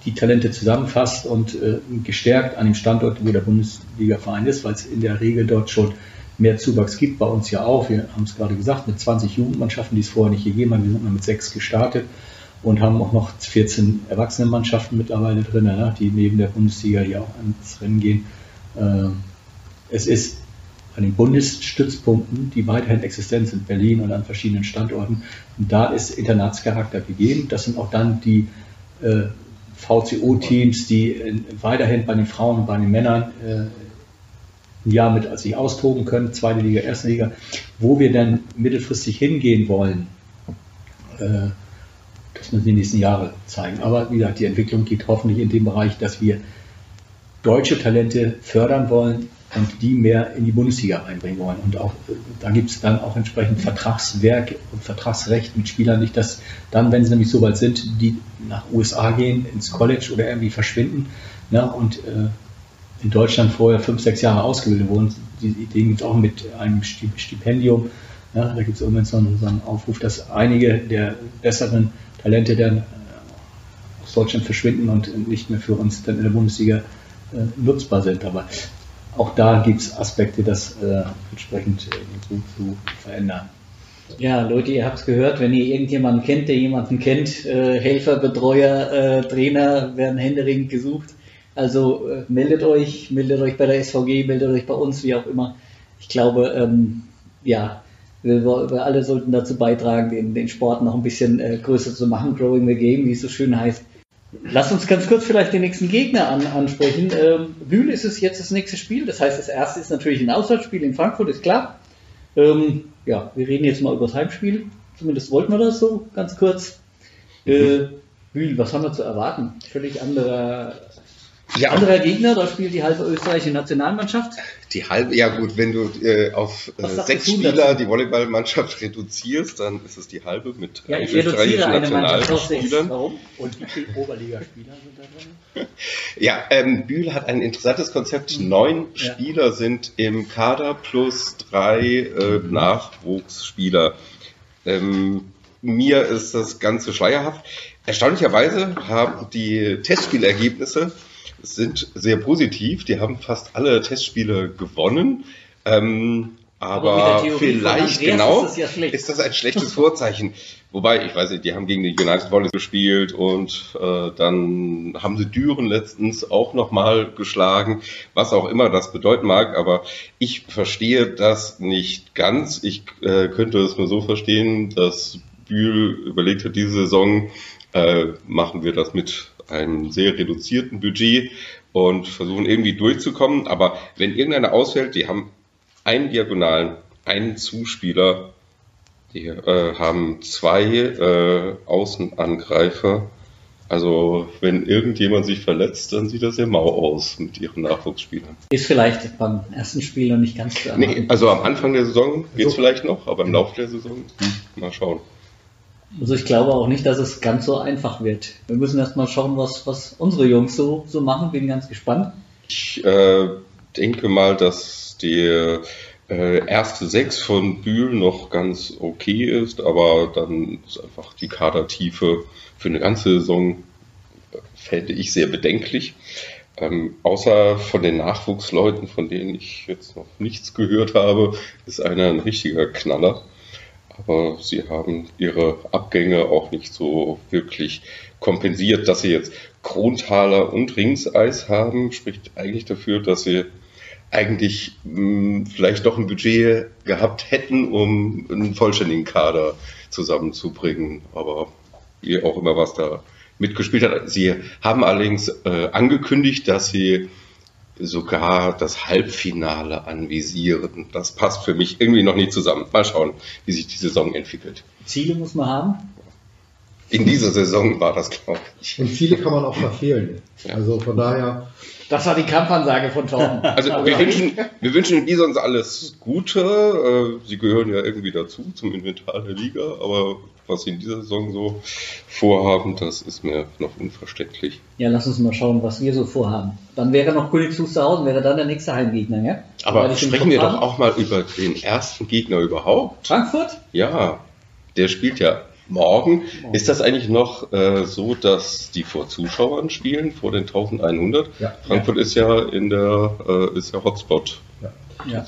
die Talente zusammenfasst und äh, gestärkt an dem Standort, wo der Bundesliga-Verein ist, weil es in der Regel dort schon mehr Zuwachs gibt. Bei uns ja auch. Wir haben es gerade gesagt, mit 20 Jugendmannschaften, die es vorher nicht gegeben hat. Wir sind nur mit sechs gestartet und haben auch noch 14 Erwachsenenmannschaften mittlerweile drin, ja, die neben der Bundesliga hier auch ans Rennen gehen. Äh, es ist an den Bundesstützpunkten, die weiterhin existent sind, Berlin und an verschiedenen Standorten. Und da ist Internatscharakter gegeben. Das sind auch dann die äh, VCO-Teams, die äh, weiterhin bei den Frauen und bei den Männern äh, ein Jahr mit sich austoben können, zweite Liga, erste Liga, wo wir dann mittelfristig hingehen wollen, äh, das müssen die nächsten Jahre zeigen. Aber wie gesagt, die Entwicklung geht hoffentlich in dem Bereich, dass wir deutsche Talente fördern wollen und die mehr in die Bundesliga einbringen wollen. Und auch da gibt es dann auch entsprechend Vertragswerk und Vertragsrecht mit Spielern, nicht dass dann, wenn sie nämlich so weit sind, die nach USA gehen, ins College oder irgendwie verschwinden ne, und äh, in Deutschland vorher fünf, sechs Jahre ausgebildet wurden. Die Idee gibt es auch mit einem Stipendium. Ja, da gibt es irgendwann so einen, so einen Aufruf, dass einige der besseren Talente dann äh, aus Deutschland verschwinden und nicht mehr für uns dann in der Bundesliga äh, nutzbar sind. Aber auch da gibt es Aspekte, das äh, entsprechend äh, zu, zu verändern. Ja, Leute, ihr habt es gehört, wenn ihr irgendjemanden kennt, der jemanden kennt, äh, Helfer, Betreuer, äh, Trainer werden händeringend gesucht. Also äh, meldet euch, meldet euch bei der SVG, meldet euch bei uns, wie auch immer. Ich glaube, ähm, ja, wir, wir, alle sollten dazu beitragen, den, den Sport noch ein bisschen äh, größer zu machen, Growing the Game, wie es so schön heißt. Lass uns ganz kurz vielleicht den nächsten Gegner an, ansprechen. Ähm, Bühl ist es jetzt das nächste Spiel. Das heißt, das erste ist natürlich ein Auswärtsspiel in Frankfurt, ist klar. Ähm, ja, wir reden jetzt mal über das Heimspiel. Zumindest wollten wir das so, ganz kurz. Äh, Bühl, was haben wir zu erwarten? Völlig anderer ja. Anderer Gegner, da spielt die halbe österreichische Nationalmannschaft. Die halbe, ja gut, wenn du äh, auf äh, sechs Spieler dazu? die Volleyballmannschaft reduzierst, dann ist es die halbe mit ja, ich österreichischen Nationalspielern. Warum? Und wie viele Oberligaspieler sind da drin? Ja, ähm, Bühl hat ein interessantes Konzept. Mhm. Neun ja. Spieler sind im Kader plus drei äh, Nachwuchsspieler. Ähm, mir ist das Ganze schleierhaft. Erstaunlicherweise haben die Testspielergebnisse sind sehr positiv. Die haben fast alle Testspiele gewonnen. Ähm, aber, aber vielleicht genau ist das, ja ist das, ein schlechtes Vorzeichen. Wobei, ich weiß nicht, die haben gegen die United Volleys gespielt und äh, dann haben sie Düren letztens auch nochmal geschlagen, was auch immer das bedeuten mag. Aber ich verstehe das nicht ganz. Ich äh, könnte es nur so verstehen, dass Bühl überlegt hat, diese Saison äh, machen wir das mit einem sehr reduzierten Budget und versuchen irgendwie durchzukommen. Aber wenn irgendeiner ausfällt, die haben einen Diagonalen, einen Zuspieler, die äh, haben zwei äh, Außenangreifer. Also wenn irgendjemand sich verletzt, dann sieht das sehr mau aus mit ihren Nachwuchsspielern. Ist vielleicht beim ersten Spiel noch nicht ganz zu Nee, also am Anfang der Saison geht es so. vielleicht noch, aber im Laufe der Saison, hm, mal schauen. Also ich glaube auch nicht, dass es ganz so einfach wird. Wir müssen erst mal schauen, was, was unsere Jungs so, so machen. Bin ganz gespannt. Ich äh, denke mal, dass die äh, erste Sechs von Bühl noch ganz okay ist, aber dann ist einfach die Kadertiefe für eine ganze Saison, fände ich sehr bedenklich. Ähm, außer von den Nachwuchsleuten, von denen ich jetzt noch nichts gehört habe, ist einer ein richtiger Knaller aber sie haben ihre Abgänge auch nicht so wirklich kompensiert. Dass sie jetzt Krontaler und Ringseis haben, spricht eigentlich dafür, dass sie eigentlich mh, hm, vielleicht doch ein Budget gehabt hätten, um einen vollständigen Kader zusammenzubringen. Aber wie auch immer was da mitgespielt hat. Sie haben allerdings äh, angekündigt, dass sie sogar das Halbfinale anvisieren. Das passt für mich irgendwie noch nicht zusammen. Mal schauen, wie sich die Saison entwickelt. Ziele muss man haben? In dieser Saison war das, glaube ich. Und Ziele kann man auch verfehlen. Ja. Also von daher. Das war die Kampfansage von Torben. Also wir wünschen, wir wünschen den Bisons alles Gute. Äh, sie gehören ja irgendwie dazu zum Inventar der Liga, aber was sie in dieser Saison so vorhaben, das ist mir noch unverständlich. Ja, lass uns mal schauen, was wir so vorhaben. Dann wäre noch Königs Wusterhausen, wäre dann der nächste Heimgegner, ja? Aber sprechen wir doch auch mal über den ersten Gegner überhaupt. Frankfurt? Ja, der spielt ja morgen. Ist das eigentlich noch äh, so, dass die vor Zuschauern spielen, vor den 1100? Ja. Frankfurt ja. ist ja in der äh, ist ja Hotspot. Ja. Ja.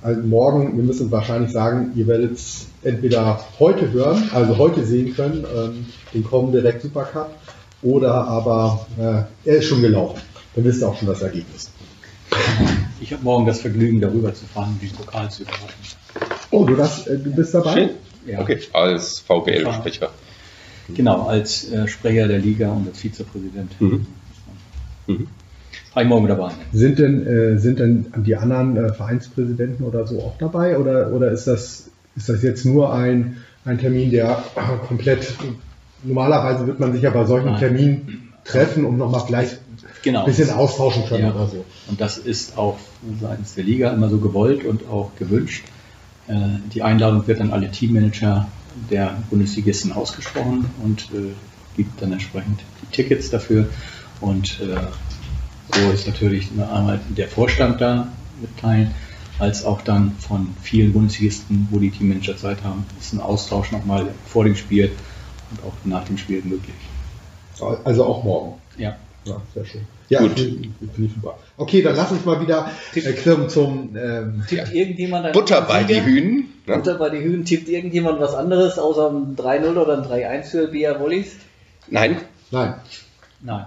Also morgen, wir müssen wahrscheinlich sagen, ihr werdet es entweder heute hören, also heute sehen können, ähm, den kommen direkt Supercup, oder aber äh, er ist schon gelaufen. Dann wisst ihr auch schon das Ergebnis. Ich habe morgen das Vergnügen, darüber zu fahren, den Pokal zu überreichen. Oh, du, das, äh, du bist dabei? Ja, Okay, als VBL-Sprecher. Genau, als äh, Sprecher der Liga und als Vizepräsident. Mhm. Mhm. Ich morgen dabei. Sind denn, äh, sind denn die anderen äh, Vereinspräsidenten oder so auch dabei? Oder, oder ist, das, ist das jetzt nur ein, ein Termin, der äh, komplett. Normalerweise wird man sich ja bei solchen Nein. Terminen treffen und nochmal vielleicht Genau. ein bisschen austauschen können Ja. oder so. Und das ist auch seitens der Liga immer so gewollt und auch gewünscht. Äh, Die Einladung wird an alle Teammanager der Bundesligisten ausgesprochen und äh, gibt dann entsprechend die Tickets dafür. Und äh, so ist natürlich einmal der Vorstand da mitteilen, als auch dann von vielen Bundesligisten, wo die Teammanager Zeit haben, ist ein Austausch nochmal vor dem Spiel und auch nach dem Spiel möglich. Also auch morgen. Ja. Ja, sehr schön. Ja, Gut. Okay, dann lass uns mal wieder äh, zum, ähm, Tippt irgendjemand ein Butter bei die? Hühnen. Ne? Butter bei die Hühnen. Tippt irgendjemand was anderes außer ein 3-0 oder ein 3-1 für Bia Wollis? Nein? Nein. Nein.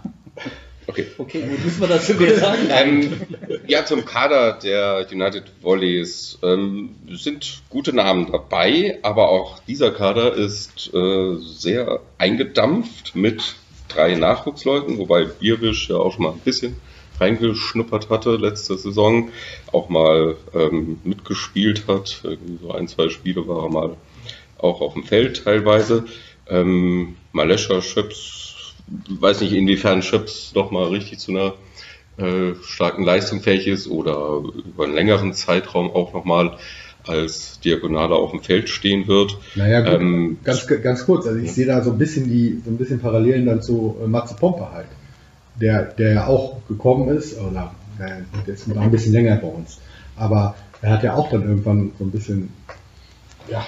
Okay. Okay, gut, müssen wir dazu mehr sagen? Ähm, ja, zum Kader der United Volleys ähm, sind gute Namen dabei, aber auch dieser Kader ist äh, sehr eingedampft mit drei Nachwuchsleuten, wobei Bierwisch ja auch schon mal ein bisschen reingeschnuppert hatte letzte Saison, auch mal ähm, mitgespielt hat. Irgendwie so ein, zwei Spiele war er mal auch auf dem Feld teilweise. Ähm, Malescha Schöps, weiß nicht inwiefern Schöps noch mal richtig zu einer äh, starken Leistung fähig ist oder über einen längeren Zeitraum auch nochmal als Diagonaler auf dem Feld stehen wird. Naja, gut. Ähm, ganz, ganz kurz, also ich sehe da so ein bisschen die, so ein bisschen Parallelen dann zu äh, Matze Pompe halt. Der, der ja auch gekommen ist, oder äh, der ist noch ein bisschen länger bei uns. Aber er hat ja auch dann irgendwann so ein bisschen, ja,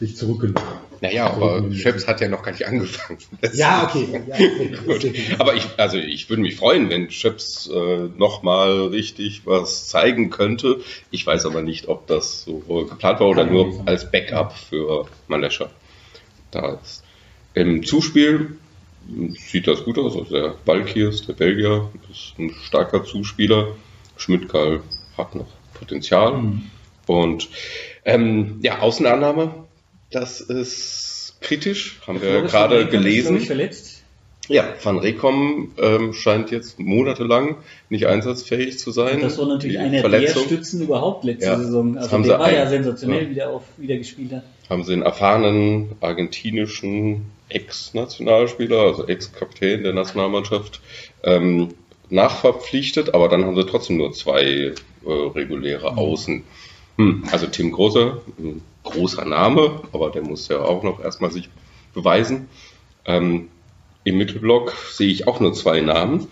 sich zurückgenommen. Naja, aber Schöps hat ja noch gar nicht angefangen. Ja, okay. Ja, okay. Aber ich, also ich würde mich freuen, wenn Schöps äh, nochmal richtig was zeigen könnte. Ich weiß aber nicht, ob das so geplant war oder nur als Backup für Malescha da ist. Im Zuspiel sieht das gut aus. Also der Valkirs, der Belgier, ist ein starker Zuspieler. Schmidtkarl hat noch Potenzial. Und ähm, ja, Außenannahme, das ist kritisch, haben wir gerade ist, gelesen. ich, verletzt. Ja, Van Rekom ähm, scheint jetzt monatelang nicht einsatzfähig zu sein. Das war natürlich einer Verletzung der Stützen überhaupt letzte Ja, Saison. Also haben der sie war ja ein- sensationell, ja. wie der auf, wieder gespielt hat. haben sie einen erfahrenen argentinischen Ex-Nationalspieler, also Ex-Kapitän der Nationalmannschaft, ähm, nachverpflichtet, aber dann haben sie trotzdem nur zwei äh, reguläre Außen. Hm, also Tim Großer, ein großer Name, aber der muss ja auch noch erstmal sich beweisen. Ähm, Im Mittelblock sehe ich auch nur zwei Namen.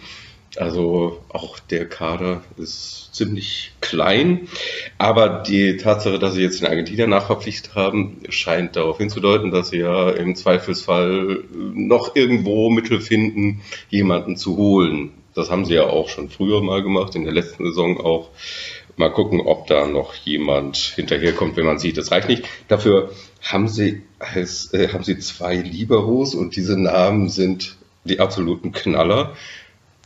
Also auch der Kader ist ziemlich klein. Aber die Tatsache, dass sie jetzt den Argentinier nachverpflichtet haben, scheint darauf hinzudeuten, dass sie ja im Zweifelsfall noch irgendwo Mittel finden, jemanden zu holen. Das haben sie ja auch schon früher mal gemacht, in der letzten Saison auch. Mal gucken, ob da noch jemand hinterherkommt, wenn man sieht, das reicht nicht. Dafür haben sie, als, äh, haben sie zwei Liberos und diese Namen sind die absoluten Knaller.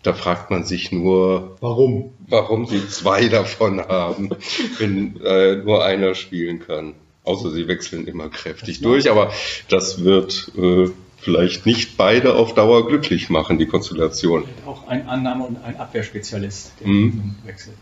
Da fragt man sich nur, Warum? warum sie zwei davon haben, wenn äh, nur einer spielen kann. Außer sie wechseln immer kräftig durch, aber das wird äh, vielleicht nicht beide auf Dauer glücklich machen, die Konstellation. Auch ein Annahme- und ein Abwehrspezialist, der Mhm. wechselt.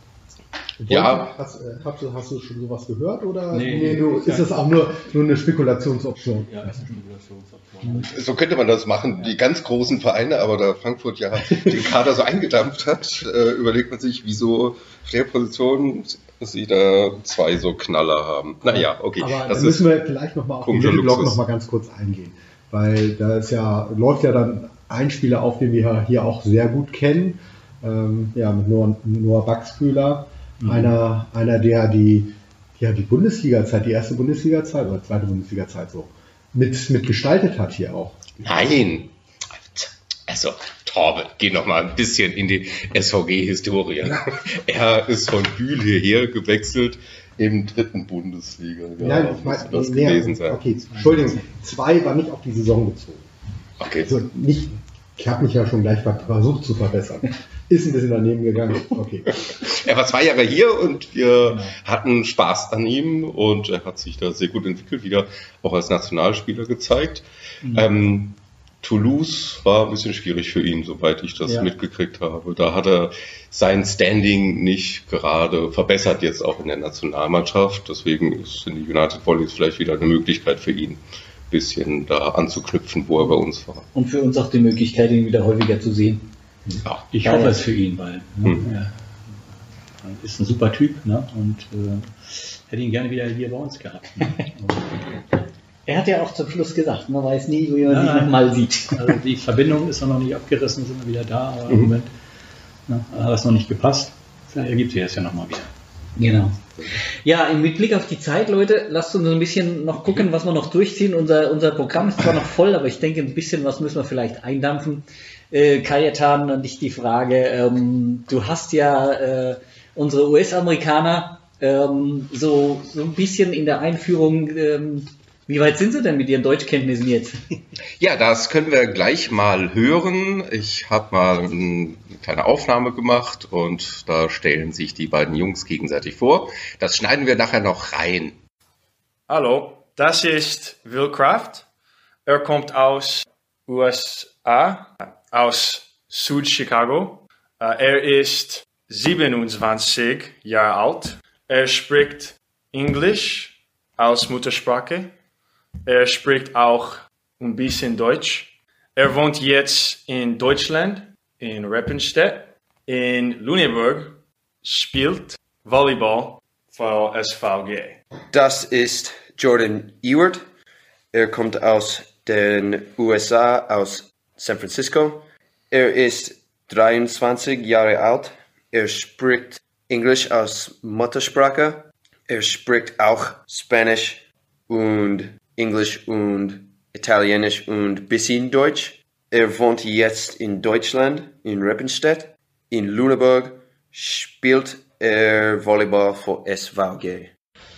Ja. Hast, äh, hast, du, hast du schon sowas gehört oder Nee. du, ist das auch nur, nur eine Spekulationsoption? Ja, das ist eine Spekulationsoption. So könnte man das machen, die ganz großen Vereine, aber da Frankfurt ja den Kader so eingedampft hat, äh, überlegt man sich, wieso auf der Position sie da zwei so Knaller haben. Naja, okay. Aber das da müssen wir vielleicht nochmal auf den komischer Mittelblock Luxus. noch mal ganz kurz eingehen. Weil da ist ja, läuft ja dann ein Spieler auf, den wir hier auch sehr gut kennen. Ähm, ja, mit Noah, Noah Baxbühler. Mhm. Einer, einer, der die, ja, die Bundesliga-Zeit, die erste Bundesliga-Zeit oder zweite Bundesliga-Zeit so mit, mit gestaltet hat hier auch. Nein. Also, Torbe, geh noch mal ein bisschen in die SVG-Historie. Er ist von Bühl hierher gewechselt im dritten Bundesliga. Nein, Ja, ich muss meine, das nee, gewesen sein. okay, Entschuldigung, zwei war nicht auf die Saison bezogen. Okay. Also nicht, Ich habe mich ja schon gleich ver- versucht zu verbessern. Ist ein bisschen daneben gegangen. Okay. Er war zwei Jahre hier und wir hatten Spaß an ihm und er hat sich da sehr gut entwickelt, wieder auch als Nationalspieler gezeigt. Ähm, Toulouse war ein bisschen schwierig für ihn, soweit ich das Ja. mitgekriegt habe. Da hat er sein Standing nicht gerade verbessert, jetzt auch in der Nationalmannschaft. Deswegen ist in die United Volleys vielleicht wieder eine Möglichkeit für ihn, ein bisschen da anzuknüpfen, wo er bei uns war. Und für uns auch die Möglichkeit, ihn wieder häufiger zu sehen. Ja. Ich Ja, hoffe ja. es für ihn, weil ne, Hm. er ist ein super Typ ne, und äh, hätte ihn gerne wieder hier bei uns gehabt. Ne? Er hat ja auch zum Schluss gesagt, man weiß nie, wie man Ja, ihn ja. nochmal sieht. also die Verbindung ist noch nicht abgerissen, sind wir wieder da, aber im Mhm. Moment ne, hat es noch nicht gepasst. Vielleicht ergibt sich das ja nochmal wieder. Genau. Ja, mit Blick auf die Zeit, Leute, lasst uns ein bisschen noch gucken, was wir noch durchziehen. Unser, unser Programm ist zwar noch voll, aber ich denke, ein bisschen was müssen wir vielleicht eindampfen. Äh, Kajetan, an dich die Frage. Ähm, du hast ja äh, unsere US-Amerikaner ähm, so, so ein bisschen in der Einführung. Ähm, wie weit sind sie denn mit ihren Deutschkenntnissen jetzt? Ja, das können wir gleich mal hören. Ich habe mal eine kleine Aufnahme gemacht und da stellen sich die beiden Jungs gegenseitig vor. Das schneiden wir nachher noch rein. Hallo, das ist Will Kraft. Er kommt aus USA, aus Süd-Chicago. Äh, Er ist 27 Jahre alt. Er spricht Englisch als Muttersprache. Er spricht auch ein bisschen Deutsch. Er wohnt jetzt in Deutschland, in Reppenstedt. In Lüneburg spielt Volleyball für SVG. Das ist Jordan Ewart. Er kommt aus den USA, aus San Francisco. Er ist 23 Jahre alt. Er spricht Englisch als Muttersprache. Er spricht auch Spanisch und Englisch und Italienisch und bisschen Deutsch. Er wohnt jetzt in Deutschland, in Reppenstedt. In Lüneburg spielt er Volleyball für SVG.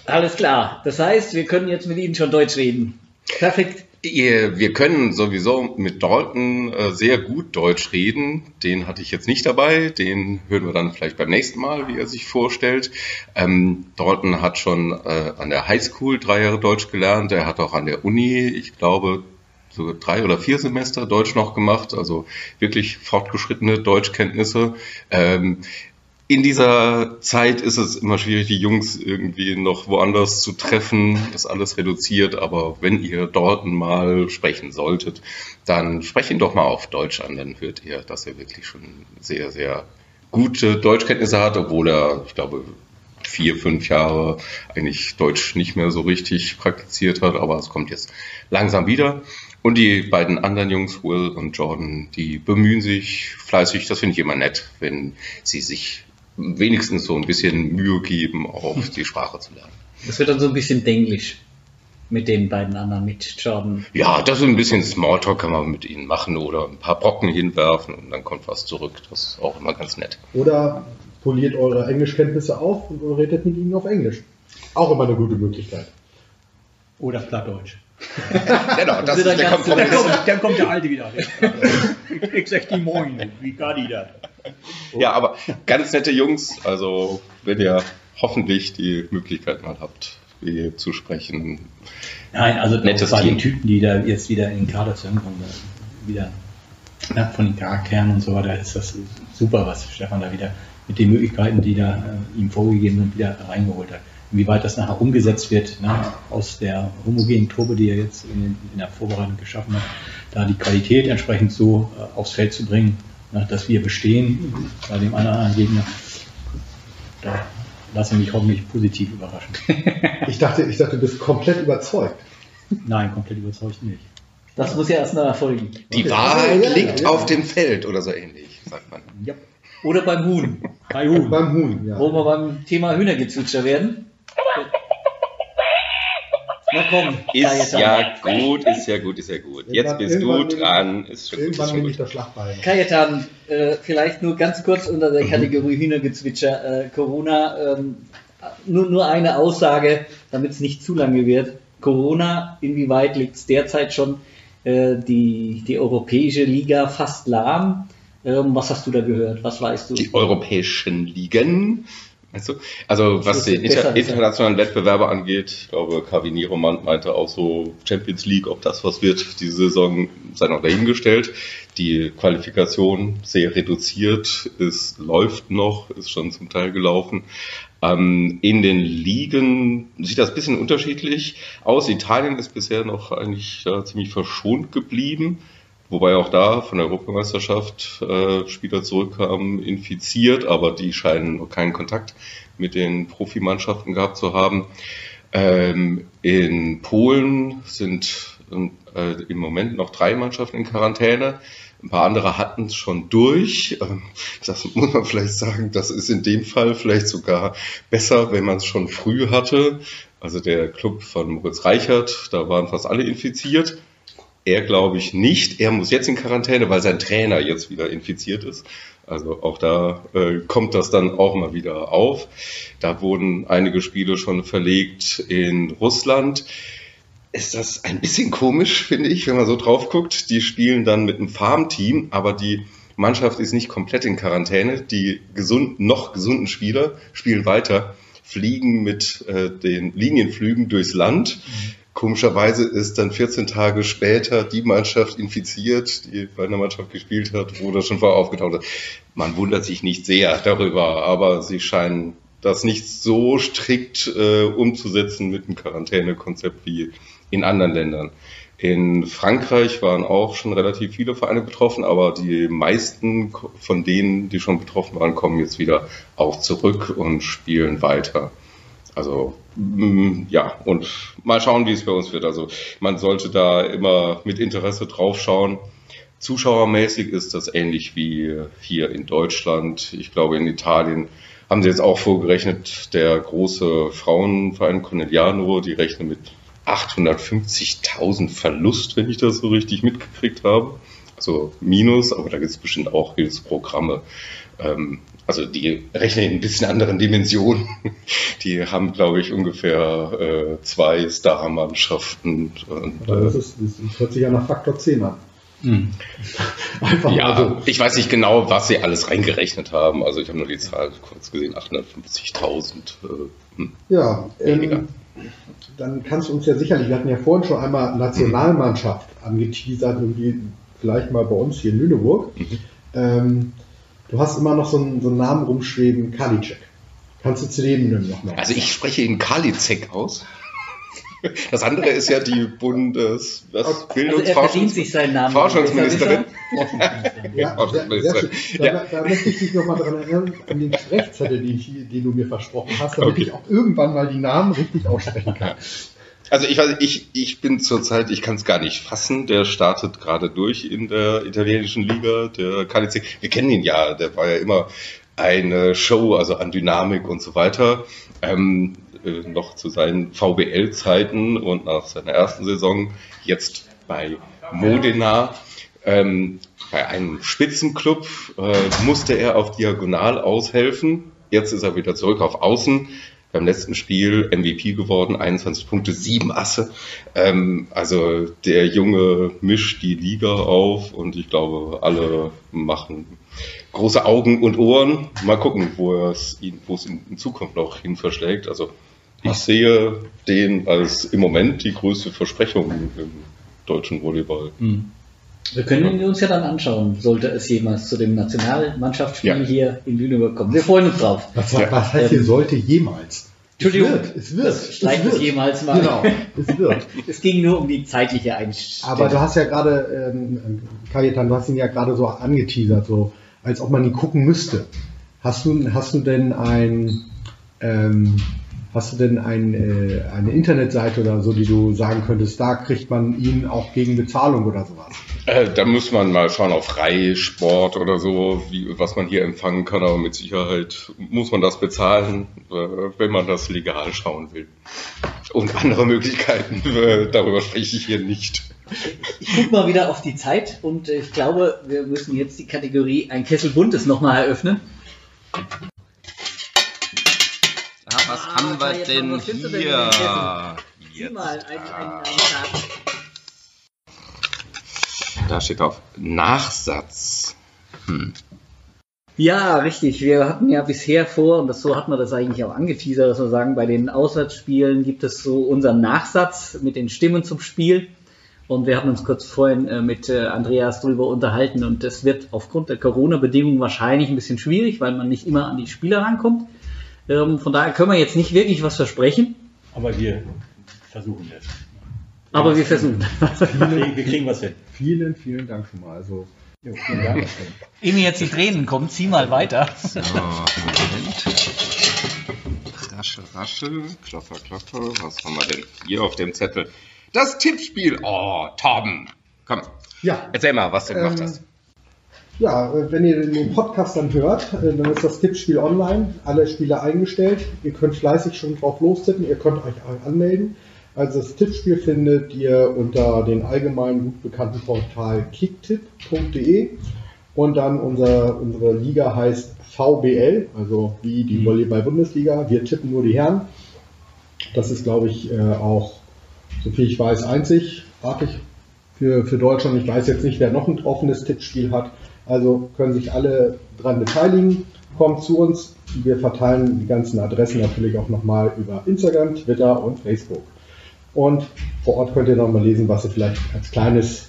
Alles klar. Das heißt, wir können jetzt mit Ihnen schon Deutsch reden. Perfekt. Wir können sowieso mit Dalton äh, sehr gut Deutsch reden. Den hatte ich jetzt nicht dabei. Den hören wir dann vielleicht beim nächsten Mal, wie er sich vorstellt. Ähm, Dalton hat schon äh, an der Highschool drei Jahre Deutsch gelernt. Er hat auch an der Uni, ich glaube, so drei oder vier Semester Deutsch noch gemacht. Also wirklich fortgeschrittene Deutschkenntnisse. Ähm, in dieser Zeit ist es immer schwierig, die Jungs irgendwie noch woanders zu treffen. Das alles reduziert, aber wenn ihr dort mal sprechen solltet, dann sprecht ihn doch mal auf Deutsch an, dann hört ihr, dass er wirklich schon sehr, sehr gute Deutschkenntnisse hat, obwohl er, ich glaube, vier, fünf Jahre eigentlich Deutsch nicht mehr so richtig praktiziert hat, aber es kommt jetzt langsam wieder. Und die beiden anderen Jungs, Will und Jordan, die bemühen sich fleißig. Das finde ich immer nett, wenn sie sich wenigstens so ein bisschen Mühe geben, auch die Sprache zu lernen. Das wird dann so ein bisschen Denglisch mit den beiden anderen, mit Jordan. Ja, das ist ein bisschen Smalltalk kann man mit ihnen machen oder ein paar Brocken hinwerfen und dann kommt was zurück. Das ist auch immer ganz nett. Oder poliert eure Englischkenntnisse auf und redet mit ihnen auf Englisch. Auch immer eine gute Möglichkeit. Oder Plattdeutsch. Genau, das Sind ist der Dann Kompromiss. kommt, dann kommt der Alte wieder. Ich, ich sag die Moin, wie gar die da. Ja, aber ganz nette Jungs. Also, wenn ihr hoffentlich die Möglichkeit mal habt, wie zu sprechen. Nein, also Nettes bei den. Typen, die da jetzt wieder in den Kader zusammenkommen, da wieder ja, von den Charakteren und so weiter, ist das super, was Stefan da wieder mit den Möglichkeiten, die da äh, ihm vorgegeben sind, wieder reingeholt hat. Inwieweit das nachher umgesetzt wird, ne, aus der homogenen Truppe, die er jetzt in, in der Vorbereitung geschaffen hat, da die Qualität entsprechend so äh, aufs Feld zu bringen, ne, dass wir bestehen bei dem einen oder anderen Gegner. Da lasse ich mich hoffentlich positiv überraschen. Ich dachte, ich dachte, du bist komplett überzeugt. Nein, komplett überzeugt nicht. Das muss ja erst noch erfolgen. Die. Wahrheit Ja, ja, liegt ja. auf dem Feld oder so ähnlich, sagt man. Ja. Oder beim Huhn, Hi Huhn. Beim Huhn, ja. wo wir beim Thema Hühnergezwitscher werden. Na komm, Ist Kajetan. ja gut, ist ja gut, ist ja gut. Jetzt bist du dran. Ist schon gut, ist Irgendwann schon nehme ich gut. das Schlachtbein. Kajetan, äh, vielleicht nur ganz kurz unter der Kategorie Hühnergezwitscher. Äh, Corona, ähm, nur, nur eine Aussage, damit es nicht zu lange wird. Corona, inwieweit liegt es derzeit schon äh, die, die europäische Liga fast lahm. Ähm, was hast du da gehört? Was weißt du? Die europäischen Ligen. Weißt du? Also was besser inter internationalen Wettbewerbe angeht, ich glaube, Cavini Roman meinte auch so Champions League, ob das was wird, diese Saison sei noch dahingestellt. Die Qualifikation sehr reduziert, es läuft noch, ist schon zum Teil gelaufen. Ähm, in den Ligen sieht das ein bisschen unterschiedlich aus. Italien ist bisher noch eigentlich äh, ziemlich verschont geblieben. Wobei auch da von der Europameisterschaft äh, Spieler zurückkamen, infiziert, aber die scheinen keinen Kontakt mit den Profimannschaften gehabt zu haben. Ähm, in Polen sind äh, im Moment noch drei Mannschaften in Quarantäne. Ein paar andere hatten es schon durch. Ähm, Das muss man vielleicht sagen, das ist in dem Fall vielleicht sogar besser, wenn man es schon früh hatte. Also der Club von Moritz Reichert, da waren fast alle infiziert. Er glaube ich nicht. Er muss jetzt in Quarantäne, weil sein Trainer jetzt wieder infiziert ist. Also auch da äh, kommt das dann auch mal wieder auf. Da wurden einige Spiele schon verlegt in Russland. Ist das ein bisschen komisch, finde ich, wenn man so drauf guckt. Die spielen dann mit einem Farmteam, aber die Mannschaft ist nicht komplett in Quarantäne. Die gesund, noch gesunden Spieler spielen weiter, fliegen mit äh, den Linienflügen durchs Land. Komischerweise ist dann 14 Tage später die Mannschaft infiziert, die bei einer Mannschaft gespielt hat, wo das schon vorher aufgetaucht ist. Man wundert sich nicht sehr darüber, aber sie scheinen das nicht so strikt äh, umzusetzen mit dem Quarantänekonzept wie in anderen Ländern. In Frankreich waren auch schon relativ viele Vereine betroffen, aber die meisten von denen, die schon betroffen waren, kommen jetzt wieder auch zurück und spielen weiter. Also ja, und mal schauen, wie es bei uns wird. Also man sollte da immer mit Interesse drauf schauen. Zuschauermäßig ist das ähnlich wie hier in Deutschland. Ich glaube, in Italien haben sie jetzt auch vorgerechnet, der große Frauenverein Corneliano, die rechnen mit 850.000 Verlust, wenn ich das so richtig mitgekriegt habe. Also Minus, aber da gibt es bestimmt auch Hilfsprogramme. Ähm, also die rechnen in ein bisschen anderen Dimensionen. Die haben, glaube ich, ungefähr äh, zwei Star-Mannschaften. Und, das, äh, ist, das hört sich ja nach Faktor 10 an. Hm. Einfach ja, mal so. ich weiß nicht genau, was sie alles reingerechnet haben. Also ich habe nur die Zahl kurz gesehen, 850.000. Äh, hm. Ja, Weniger. ähm, dann kannst du uns ja sicherlich, wir hatten ja vorhin schon einmal Nationalmannschaft angeteasert, irgendwie vielleicht mal bei uns hier in Lüneburg. Mhm. Ähm, du hast immer noch so einen, so einen Namen rumschweben, Kalicek. Kannst du zu dem noch mal? Also ich spreche ihn Kalizek aus. Das andere ist ja die Bundes... Was, Also er sich seinen Namen. Forschungsministerin. Ja, schön. Da, Ja. da möchte ich dich nochmal daran erinnern, an den Sprechzettel, den, ich, den du mir versprochen hast, damit Okay. ich auch irgendwann mal die Namen richtig aussprechen kann. Also ich weiß, ich, ich bin zurzeit, ich kann es gar nicht fassen, der startet gerade durch in der italienischen Liga, der KDC. Wir kennen ihn ja, der war ja immer eine Show, also an Dynamik und so weiter. Ähm, äh, noch zu seinen VBL-Zeiten und nach seiner ersten Saison jetzt bei Modena. Ähm, bei einem Spitzenclub äh, musste er auf Diagonal aushelfen. Jetzt ist er wieder zurück auf Außen. Beim letzten Spiel MVP geworden, 21 Punkte, 7 Asse. Ähm, also der Junge mischt die Liga auf und ich glaube, alle machen große Augen und Ohren. Mal gucken, wo es ihn, wo es in, Zukunft noch hin verschlägt. Also ich sehe den als im Moment die größte Versprechung im deutschen Volleyball. Hm. Wir können ihn uns ja dann anschauen, sollte es jemals zu dem Nationalmannschaftsspiel Ja. hier in Lüneburg kommen. Wir freuen uns drauf. Was, Ja. was heißt hier sollte jemals? Entschuldigung. Es wird, es wird. Das streicht es es jemals mal. Genau, es wird. Es ging nur um die zeitliche Einstellung. Aber du hast ja gerade, ähm, Kajetan, du hast ihn ja gerade so angeteasert, so als ob man ihn gucken müsste. Hast du, hast du denn ein, ähm, hast du denn ein, äh, eine Internetseite oder so, die du sagen könntest, da kriegt man ihn auch gegen Bezahlung oder sowas? Äh, da muss man mal schauen auf Freisport oder so, wie, was man hier empfangen kann, aber mit Sicherheit muss man das bezahlen, äh, wenn man das legal schauen will. Und andere Möglichkeiten, äh, darüber spreche ich hier nicht. Ich guck mal wieder auf die Zeit und äh, ich glaube, wir müssen jetzt die Kategorie Ein Kessel Buntes nochmal eröffnen. Was Ah, haben wir denn hier? Jetzt. mal, ein, ein, ein Tag. Da steht drauf Nachsatz. Hm. Ja, richtig. Wir hatten ja bisher vor, und das, so hat man das eigentlich auch angeteasert, dass wir sagen, bei den Auswärtsspielen gibt es so unseren Nachsatz mit den Stimmen zum Spiel. Und wir hatten uns kurz vorhin äh, mit äh, Andreas drüber unterhalten und das wird aufgrund der Corona-Bedingungen wahrscheinlich ein bisschen schwierig, weil man nicht immer an die Spieler rankommt. Ähm, von daher können wir jetzt nicht wirklich was versprechen, Aber wir versuchen es. aber wir versuchen. Wir kriegen, wir kriegen was hin. Vielen, vielen Dank schon mal. Also, Jo, vielen Dank. Ehe mir jetzt die Tränen kommen, zieh mal weiter. So, Moment. Raschel, raschel, klopfer, klopfer. Was haben wir denn hier auf dem Zettel? Das Tippspiel. Oh, Torben. Komm, ja, erzähl mal, was du gemacht Ähm, hast. Ja, wenn ihr den Podcast dann hört, äh, dann ist das Tippspiel online, alle Spiele eingestellt. Ihr könnt fleißig schon drauf lostippen, ihr könnt euch anmelden. Also das Tippspiel findet ihr unter den allgemein gut bekannten Portal kicktipp.de und dann unser, unsere Liga heißt VBL, also wie die Volleyball-Bundesliga. Wir tippen nur die Herren. Das ist, glaube ich, äh, auch, soviel ich weiß, einzigartig für, für Deutschland. Ich weiß jetzt nicht, wer noch ein offenes Tippspiel hat. Also können sich alle dran beteiligen. Kommt zu uns. Wir verteilen die ganzen Adressen natürlich auch nochmal über Instagram, Twitter und Facebook. Und vor Ort könnt ihr nochmal lesen, was ihr vielleicht als kleines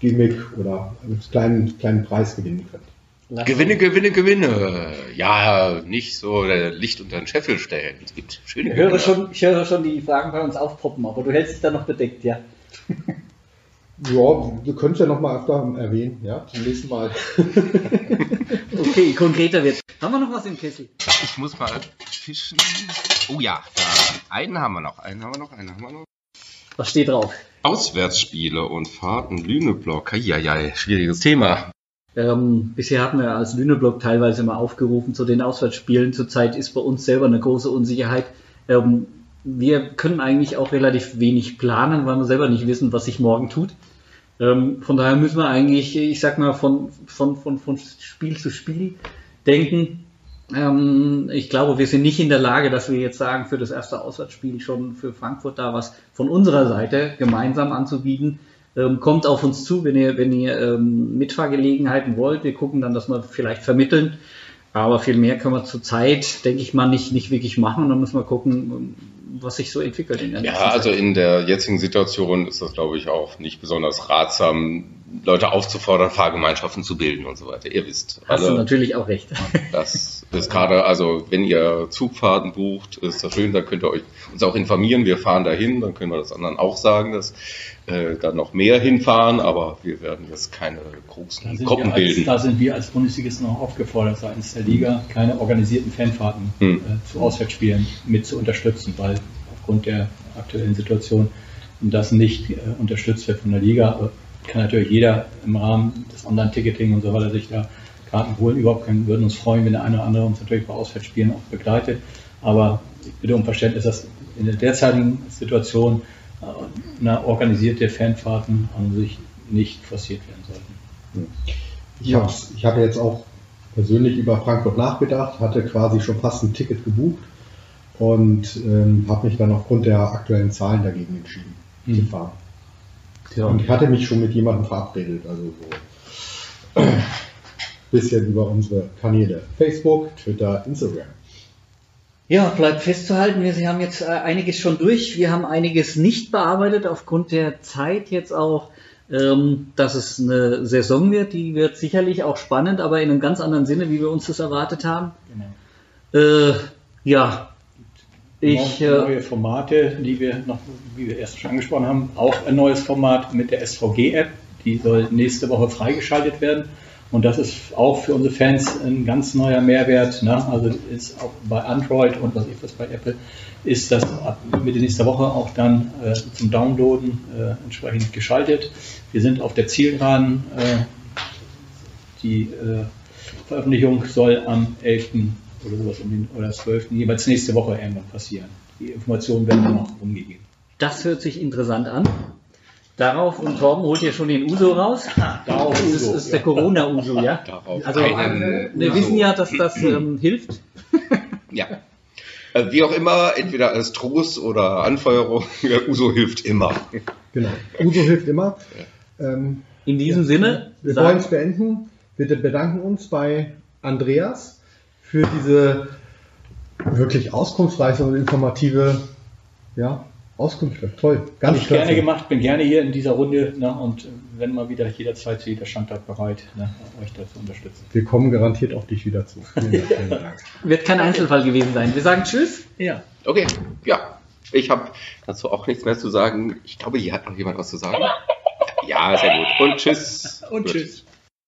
Gimmick oder als kleinen, kleinen Preis gewinnen könnt. Gewinne, gewinne, gewinne. Ja, nicht so äh, Licht unter den Scheffel stellen. Es gibt schöne Ich höre, Gewinner. schon, ich höre schon die Fragen bei uns aufpoppen, aber du hältst dich da noch bedeckt, ja. Ja, du könntest ja nochmal öfter erwähnen, ja, zum nächsten Mal. Okay, konkreter wird. Haben wir noch was im Kessel? Ich muss mal fischen. Oh ja, da, einen haben wir noch, einen haben wir noch, einen haben wir noch. Was steht drauf? Auswärtsspiele und Fahrten Lüneblock. Ja, schwieriges Thema. Ähm, bisher hatten wir als Lüneblock teilweise mal aufgerufen zu den Auswärtsspielen. Zurzeit ist bei uns selber eine große Unsicherheit. Ähm, wir können eigentlich auch relativ wenig planen, weil wir selber nicht wissen, was sich morgen tut. Ähm, von daher müssen wir eigentlich, ich sag mal, von, von, von, von Spiel zu Spiel denken. Ähm, ich glaube, wir sind nicht in der Lage, dass wir jetzt sagen, für das erste Auswärtsspiel schon für Frankfurt da was von unserer Seite gemeinsam anzubieten. Ähm, kommt auf uns zu, wenn ihr, wenn ihr ähm, Mitfahrgelegenheiten wollt. Wir gucken dann, dass wir vielleicht vermitteln. Aber viel mehr können wir zurzeit, denke ich mal, nicht, nicht wirklich machen. Und dann müssen wir gucken, was sich so entwickelt in der Ja, also Zeit. in der jetzigen Situation ist das, glaube ich, auch nicht besonders ratsam, Leute aufzufordern, Fahrgemeinschaften zu bilden und so weiter. Ihr wisst, Hast du natürlich auch recht. das ist gerade, also wenn ihr Zugfahrten bucht, ist das schön, dann könnt ihr euch uns auch informieren. Wir fahren dahin, dann können wir das anderen auch sagen, dass äh, da noch mehr hinfahren, aber wir werden jetzt keine Da großen Gruppen bilden. da sind wir als Bundesligisten auch aufgefordert, seitens der Liga keine organisierten Fanfahrten Hm. äh, zu Auswärtsspielen mit zu unterstützen, weil aufgrund der aktuellen Situation das nicht äh, unterstützt wird von der Liga. Aber Kann natürlich jeder im Rahmen des Online-Ticketing und so weiter sich da Karten holen. Überhaupt können, würden uns freuen, wenn der eine oder andere uns natürlich bei Auswärtsspielen auch begleitet. Aber ich bitte um Verständnis, dass in der derzeitigen Situation äh, eine organisierte Fanfahrten an sich nicht forciert werden sollten. Ich, hab's, ich hatte jetzt auch persönlich über Frankfurt nachgedacht, hatte quasi schon fast ein Ticket gebucht und ähm, habe mich dann aufgrund der aktuellen Zahlen dagegen entschieden Hm. zu fahren. Ja. Und ich hatte mich schon mit jemandem verabredet, also so ein bisschen über unsere Kanäle Facebook, Twitter, Instagram. Ja, bleibt festzuhalten, wir haben jetzt äh, einiges schon durch. Wir haben einiges nicht bearbeitet aufgrund der Zeit jetzt auch, ähm, dass es eine Saison wird. Die wird sicherlich auch spannend, aber in einem ganz anderen Sinne, wie wir uns das erwartet haben. Genau. Äh, ja, ich, neue, äh, neue Formate, die wir noch, wie wir erst schon angesprochen haben, auch ein neues Format mit der SVG-App, die soll nächste Woche freigeschaltet werden. Und das ist auch für unsere Fans ein ganz neuer Mehrwert. Ne? Also ist auch bei Android und was ich was bei Apple ist das ab Mitte nächster Woche auch dann äh, zum Downloaden äh, entsprechend geschaltet. Wir sind auf der Zielgeraden. Äh, die äh, Veröffentlichung soll am 11. oder sowas um den, oder 12. jeweils nächste Woche irgendwann passieren. Die Informationen werden dann noch umgegeben. das hört sich interessant an. Darauf, und Torben holt ja schon den Uso raus. Darauf Das ist, Uso, ist der Corona-Uso, ja? Darauf Also, wir wissen ja, dass das ähm, hilft. Ja. Äh, Wie auch immer, entweder als Trost oder Anfeuerung, der Uso hilft immer. Genau. Uso hilft immer. Ähm, In diesem Sinne, Wir wollen es beenden. Wir bedanken uns bei Andreas für diese wirklich auskunftsreiche und informative ja, Auskünfte. Toll. Ganz Habe ich gerne gemacht, bin gerne hier in dieser Runde ne, und wenn mal wieder jederzeit zu jeder Standart bereit, ne, euch da zu unterstützen. Wir kommen garantiert auf dich wieder zu. Vielen Dank. Vielen Dank. wird kein Einzelfall gewesen sein. Wir sagen Tschüss. Ja. Okay, ja. Ich habe dazu auch nichts mehr zu sagen. Ich glaube, hier hat noch jemand was zu sagen. Ja, sehr gut. Und tschüss. Und tschüss.